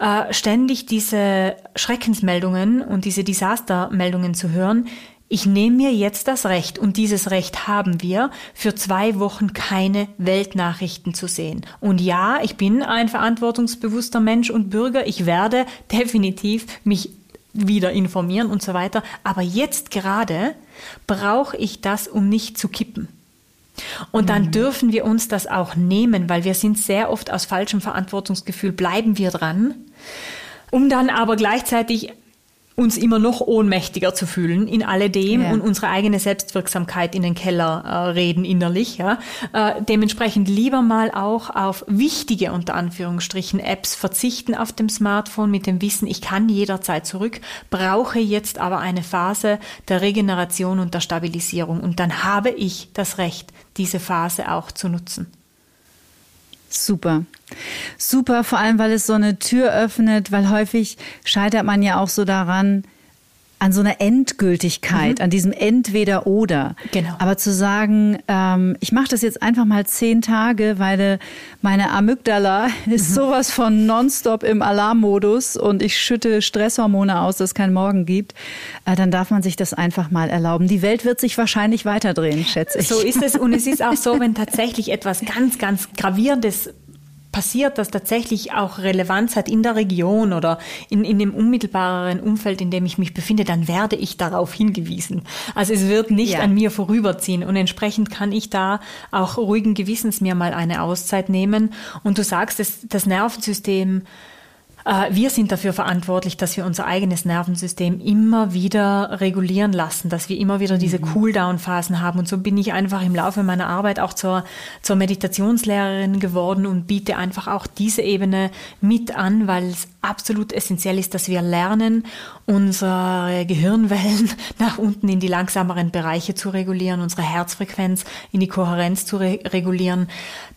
äh, ständig diese Schreckensmeldungen und diese Desastermeldungen zu hören, ich nehme mir jetzt das Recht, und dieses Recht haben wir, für zwei Wochen keine Weltnachrichten zu sehen. Und ja, ich bin ein verantwortungsbewusster Mensch und Bürger. Ich werde definitiv mich wieder informieren und so weiter. Aber jetzt gerade brauche ich das, um nicht zu kippen. Und dann mhm. dürfen wir uns das auch nehmen, weil wir sind sehr oft aus falschem Verantwortungsgefühl, bleiben wir dran, um dann aber gleichzeitig uns immer noch ohnmächtiger zu fühlen in alledem ja. und unsere eigene Selbstwirksamkeit in den Keller äh, reden innerlich. Ja. Äh, dementsprechend lieber mal auch auf wichtige unter Anführungsstrichen Apps verzichten auf dem Smartphone mit dem Wissen, ich kann jederzeit zurück, brauche jetzt aber eine Phase der Regeneration und der Stabilisierung und dann habe ich das Recht, diese Phase auch zu nutzen. Super. Super, vor allem, weil es so eine Tür öffnet, weil häufig scheitert man ja auch so daran, an so einer Endgültigkeit, mhm. an diesem Entweder-Oder. Genau. Aber zu sagen, ähm, ich mache das jetzt einfach mal zehn Tage, weil äh, meine Amygdala ist mhm. sowas von nonstop im Alarmmodus und ich schütte Stresshormone aus, dass es keinen Morgen gibt, äh, dann darf man sich das einfach mal erlauben. Die Welt wird sich wahrscheinlich weiterdrehen, schätze ich. So ist es. Und es ist auch so, wenn tatsächlich etwas ganz, ganz Gravierendes passiert, das tatsächlich auch Relevanz hat in der Region oder in, in dem unmittelbareren Umfeld, in dem ich mich befinde, dann werde ich darauf hingewiesen. Also es wird nicht ja. an mir vorüberziehen und entsprechend kann ich da auch ruhigen Gewissens mir mal eine Auszeit nehmen. Und du sagst, das, das Nervensystem wir sind dafür verantwortlich, dass wir unser eigenes Nervensystem immer wieder regulieren lassen, dass wir immer wieder diese mhm. Cooldown-Phasen haben. Und so bin ich einfach im Laufe meiner Arbeit auch zur, zur Meditationslehrerin geworden und biete einfach auch diese Ebene mit an, weil es absolut essentiell ist, dass wir lernen, unsere Gehirnwellen nach unten in die langsameren Bereiche zu regulieren, unsere Herzfrequenz in die Kohärenz zu re regulieren.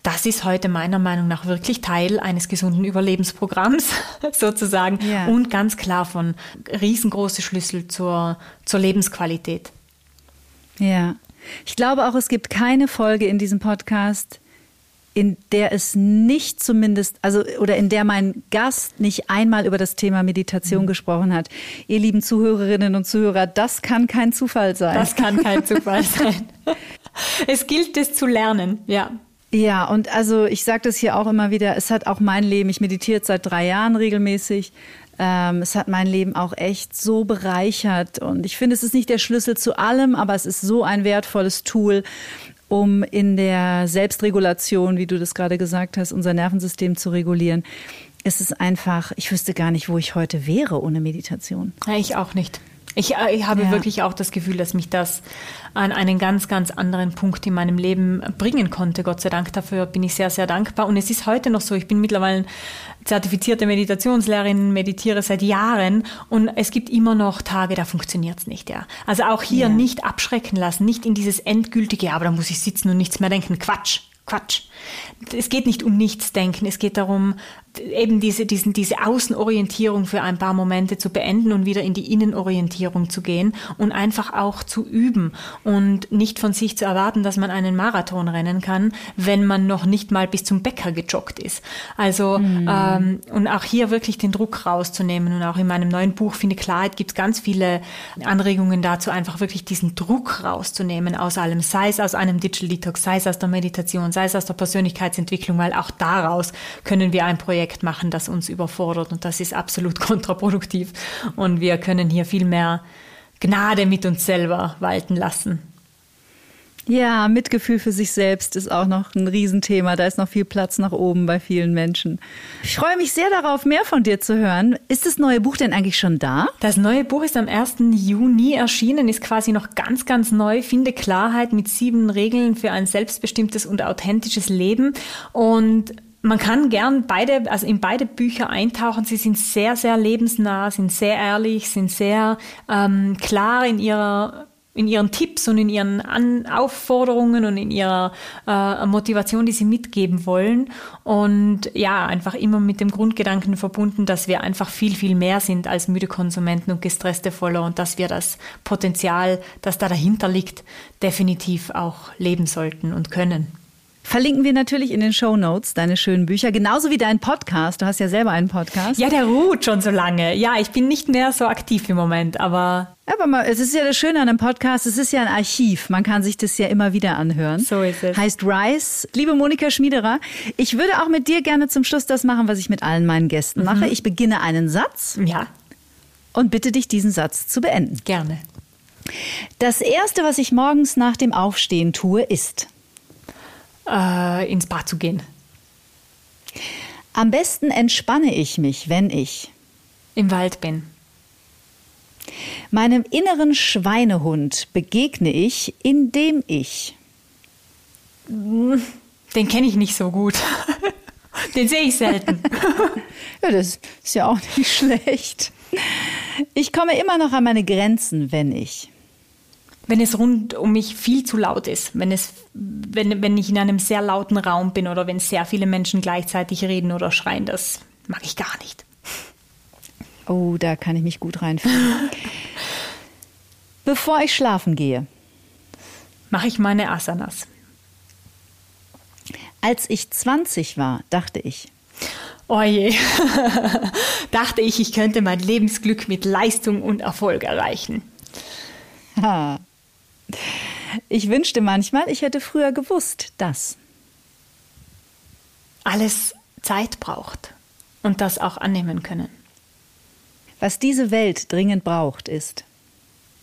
Das ist heute meiner Meinung nach wirklich Teil eines gesunden Überlebensprogramms sozusagen ja. und ganz klar von riesengroße Schlüssel zur, zur Lebensqualität. Ja. Ich glaube auch, es gibt keine Folge in diesem Podcast, in der es nicht zumindest, also oder in der mein Gast nicht einmal über das Thema Meditation mhm. gesprochen hat. Ihr lieben Zuhörerinnen und Zuhörer, das kann kein Zufall sein. Das kann kein Zufall sein. Es gilt es zu lernen, ja. Ja, und also ich sage das hier auch immer wieder, es hat auch mein Leben, ich meditiere seit drei Jahren regelmäßig. Ähm, es hat mein Leben auch echt so bereichert. Und ich finde, es ist nicht der Schlüssel zu allem, aber es ist so ein wertvolles Tool, um in der Selbstregulation, wie du das gerade gesagt hast, unser Nervensystem zu regulieren. Es ist einfach, ich wüsste gar nicht, wo ich heute wäre ohne Meditation. Ich auch nicht. Ich, äh, ich habe ja. wirklich auch das Gefühl, dass mich das an einen ganz, ganz anderen Punkt in meinem Leben bringen konnte. Gott sei Dank dafür bin ich sehr, sehr dankbar. Und es ist heute noch so. Ich bin mittlerweile zertifizierte Meditationslehrerin, meditiere seit Jahren und es gibt immer noch Tage, da funktioniert es nicht. Ja. Also auch hier ja. nicht abschrecken lassen, nicht in dieses endgültige, aber da muss ich sitzen und nichts mehr denken. Quatsch. Quatsch. Es geht nicht um nichts denken, es geht darum, eben diese, diesen, diese Außenorientierung für ein paar Momente zu beenden und wieder in die Innenorientierung zu gehen und einfach auch zu üben und nicht von sich zu erwarten, dass man einen Marathon rennen kann, wenn man noch nicht mal bis zum Bäcker gejoggt ist. Also mhm. ähm, und auch hier wirklich den Druck rauszunehmen und auch in meinem neuen Buch Finde Klarheit gibt es ganz viele Anregungen dazu, einfach wirklich diesen Druck rauszunehmen aus allem, sei es aus einem Digital Detox, sei es aus der Meditation, sei es aus der Persönlichkeitsentwicklung, weil auch daraus können wir ein Projekt Projekt machen, das uns überfordert und das ist absolut kontraproduktiv und wir können hier viel mehr Gnade mit uns selber walten lassen. Ja, Mitgefühl für sich selbst ist auch noch ein Riesenthema. Da ist noch viel Platz nach oben bei vielen Menschen. Ich freue mich sehr darauf, mehr von dir zu hören. Ist das neue Buch denn eigentlich schon da? Das neue Buch ist am 1. Juni erschienen, ist quasi noch ganz, ganz neu. Finde Klarheit mit sieben Regeln für ein selbstbestimmtes und authentisches Leben. Und man kann gern beide, also in beide Bücher eintauchen. Sie sind sehr, sehr lebensnah, sind sehr ehrlich, sind sehr ähm, klar in ihrer in ihren Tipps und in ihren An Aufforderungen und in ihrer äh, Motivation, die sie mitgeben wollen. Und ja, einfach immer mit dem Grundgedanken verbunden, dass wir einfach viel, viel mehr sind als müde Konsumenten und gestresste Voller und dass wir das Potenzial, das da dahinter liegt, definitiv auch leben sollten und können. Verlinken wir natürlich in den Show Notes deine schönen Bücher, genauso wie deinen Podcast. Du hast ja selber einen Podcast. Ja, der ruht schon so lange. Ja, ich bin nicht mehr so aktiv im Moment, aber. Aber mal, es ist ja das Schöne an einem Podcast, es ist ja ein Archiv. Man kann sich das ja immer wieder anhören. So ist es. Heißt Rise. Liebe Monika Schmiederer, ich würde auch mit dir gerne zum Schluss das machen, was ich mit allen meinen Gästen mhm. mache. Ich beginne einen Satz. Ja. Und bitte dich, diesen Satz zu beenden. Gerne. Das erste, was ich morgens nach dem Aufstehen tue, ist äh, ins Bad zu gehen. Am besten entspanne ich mich, wenn ich im Wald bin. Meinem inneren Schweinehund begegne ich, indem ich. Den kenne ich nicht so gut. Den sehe ich selten. ja, das ist ja auch nicht schlecht. Ich komme immer noch an meine Grenzen, wenn ich wenn es rund um mich viel zu laut ist, wenn, es, wenn, wenn ich in einem sehr lauten Raum bin oder wenn sehr viele Menschen gleichzeitig reden oder schreien, das mag ich gar nicht. Oh, da kann ich mich gut reinfühlen. Bevor ich schlafen gehe, mache ich meine Asanas. Als ich 20 war, dachte ich, Oh je, dachte ich, ich könnte mein Lebensglück mit Leistung und Erfolg erreichen. Ha. Ich wünschte manchmal, ich hätte früher gewusst, dass alles Zeit braucht und das auch annehmen können. Was diese Welt dringend braucht, ist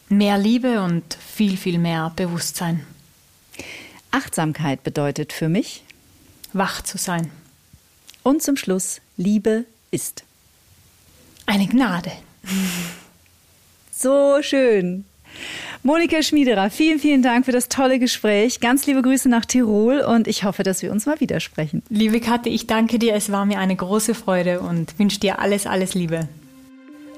mehr Liebe und viel, viel mehr Bewusstsein. Achtsamkeit bedeutet für mich wach zu sein. Und zum Schluss, Liebe ist eine Gnade. So schön. Monika Schmiederer, vielen, vielen Dank für das tolle Gespräch. Ganz liebe Grüße nach Tirol und ich hoffe, dass wir uns mal widersprechen. Liebe Katte, ich danke dir. Es war mir eine große Freude und wünsche dir alles, alles Liebe.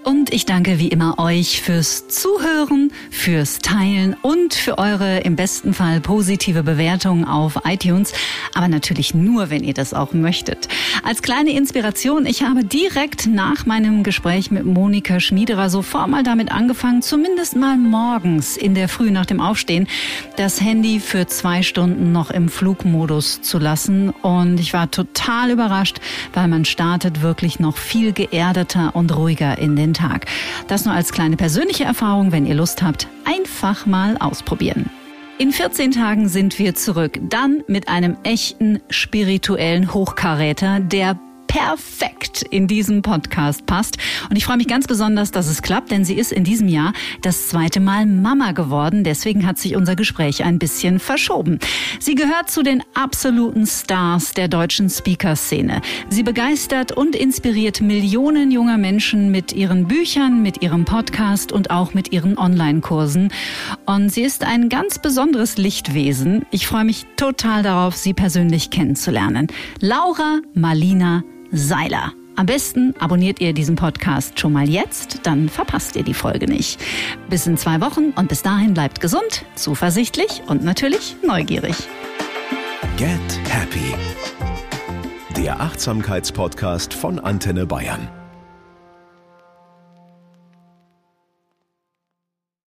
Und ich danke wie immer euch fürs Zuhören, fürs Teilen und für eure im besten Fall positive Bewertung auf iTunes. Aber natürlich nur, wenn ihr das auch möchtet. Als kleine Inspiration, ich habe direkt nach meinem Gespräch mit Monika Schmiederer sofort mal damit angefangen, zumindest mal morgens in der Früh nach dem Aufstehen, das Handy für zwei Stunden noch im Flugmodus zu lassen. Und ich war total überrascht, weil man startet wirklich noch viel geerdeter und ruhiger in den Tag. Das nur als kleine persönliche Erfahrung, wenn ihr Lust habt, einfach mal ausprobieren. In 14 Tagen sind wir zurück, dann mit einem echten spirituellen Hochkaräter, der perfekt in diesen Podcast passt. Und ich freue mich ganz besonders, dass es klappt, denn sie ist in diesem Jahr das zweite Mal Mama geworden. Deswegen hat sich unser Gespräch ein bisschen verschoben. Sie gehört zu den absoluten Stars der deutschen Speaker-Szene. Sie begeistert und inspiriert Millionen junger Menschen mit ihren Büchern, mit ihrem Podcast und auch mit ihren Online-Kursen. Und sie ist ein ganz besonderes Lichtwesen. Ich freue mich total darauf, sie persönlich kennenzulernen. Laura Malina Seiler. Am besten abonniert ihr diesen Podcast schon mal jetzt, dann verpasst ihr die Folge nicht. Bis in zwei Wochen und bis dahin bleibt gesund, zuversichtlich und natürlich neugierig. Get Happy. Der Achtsamkeitspodcast von Antenne Bayern.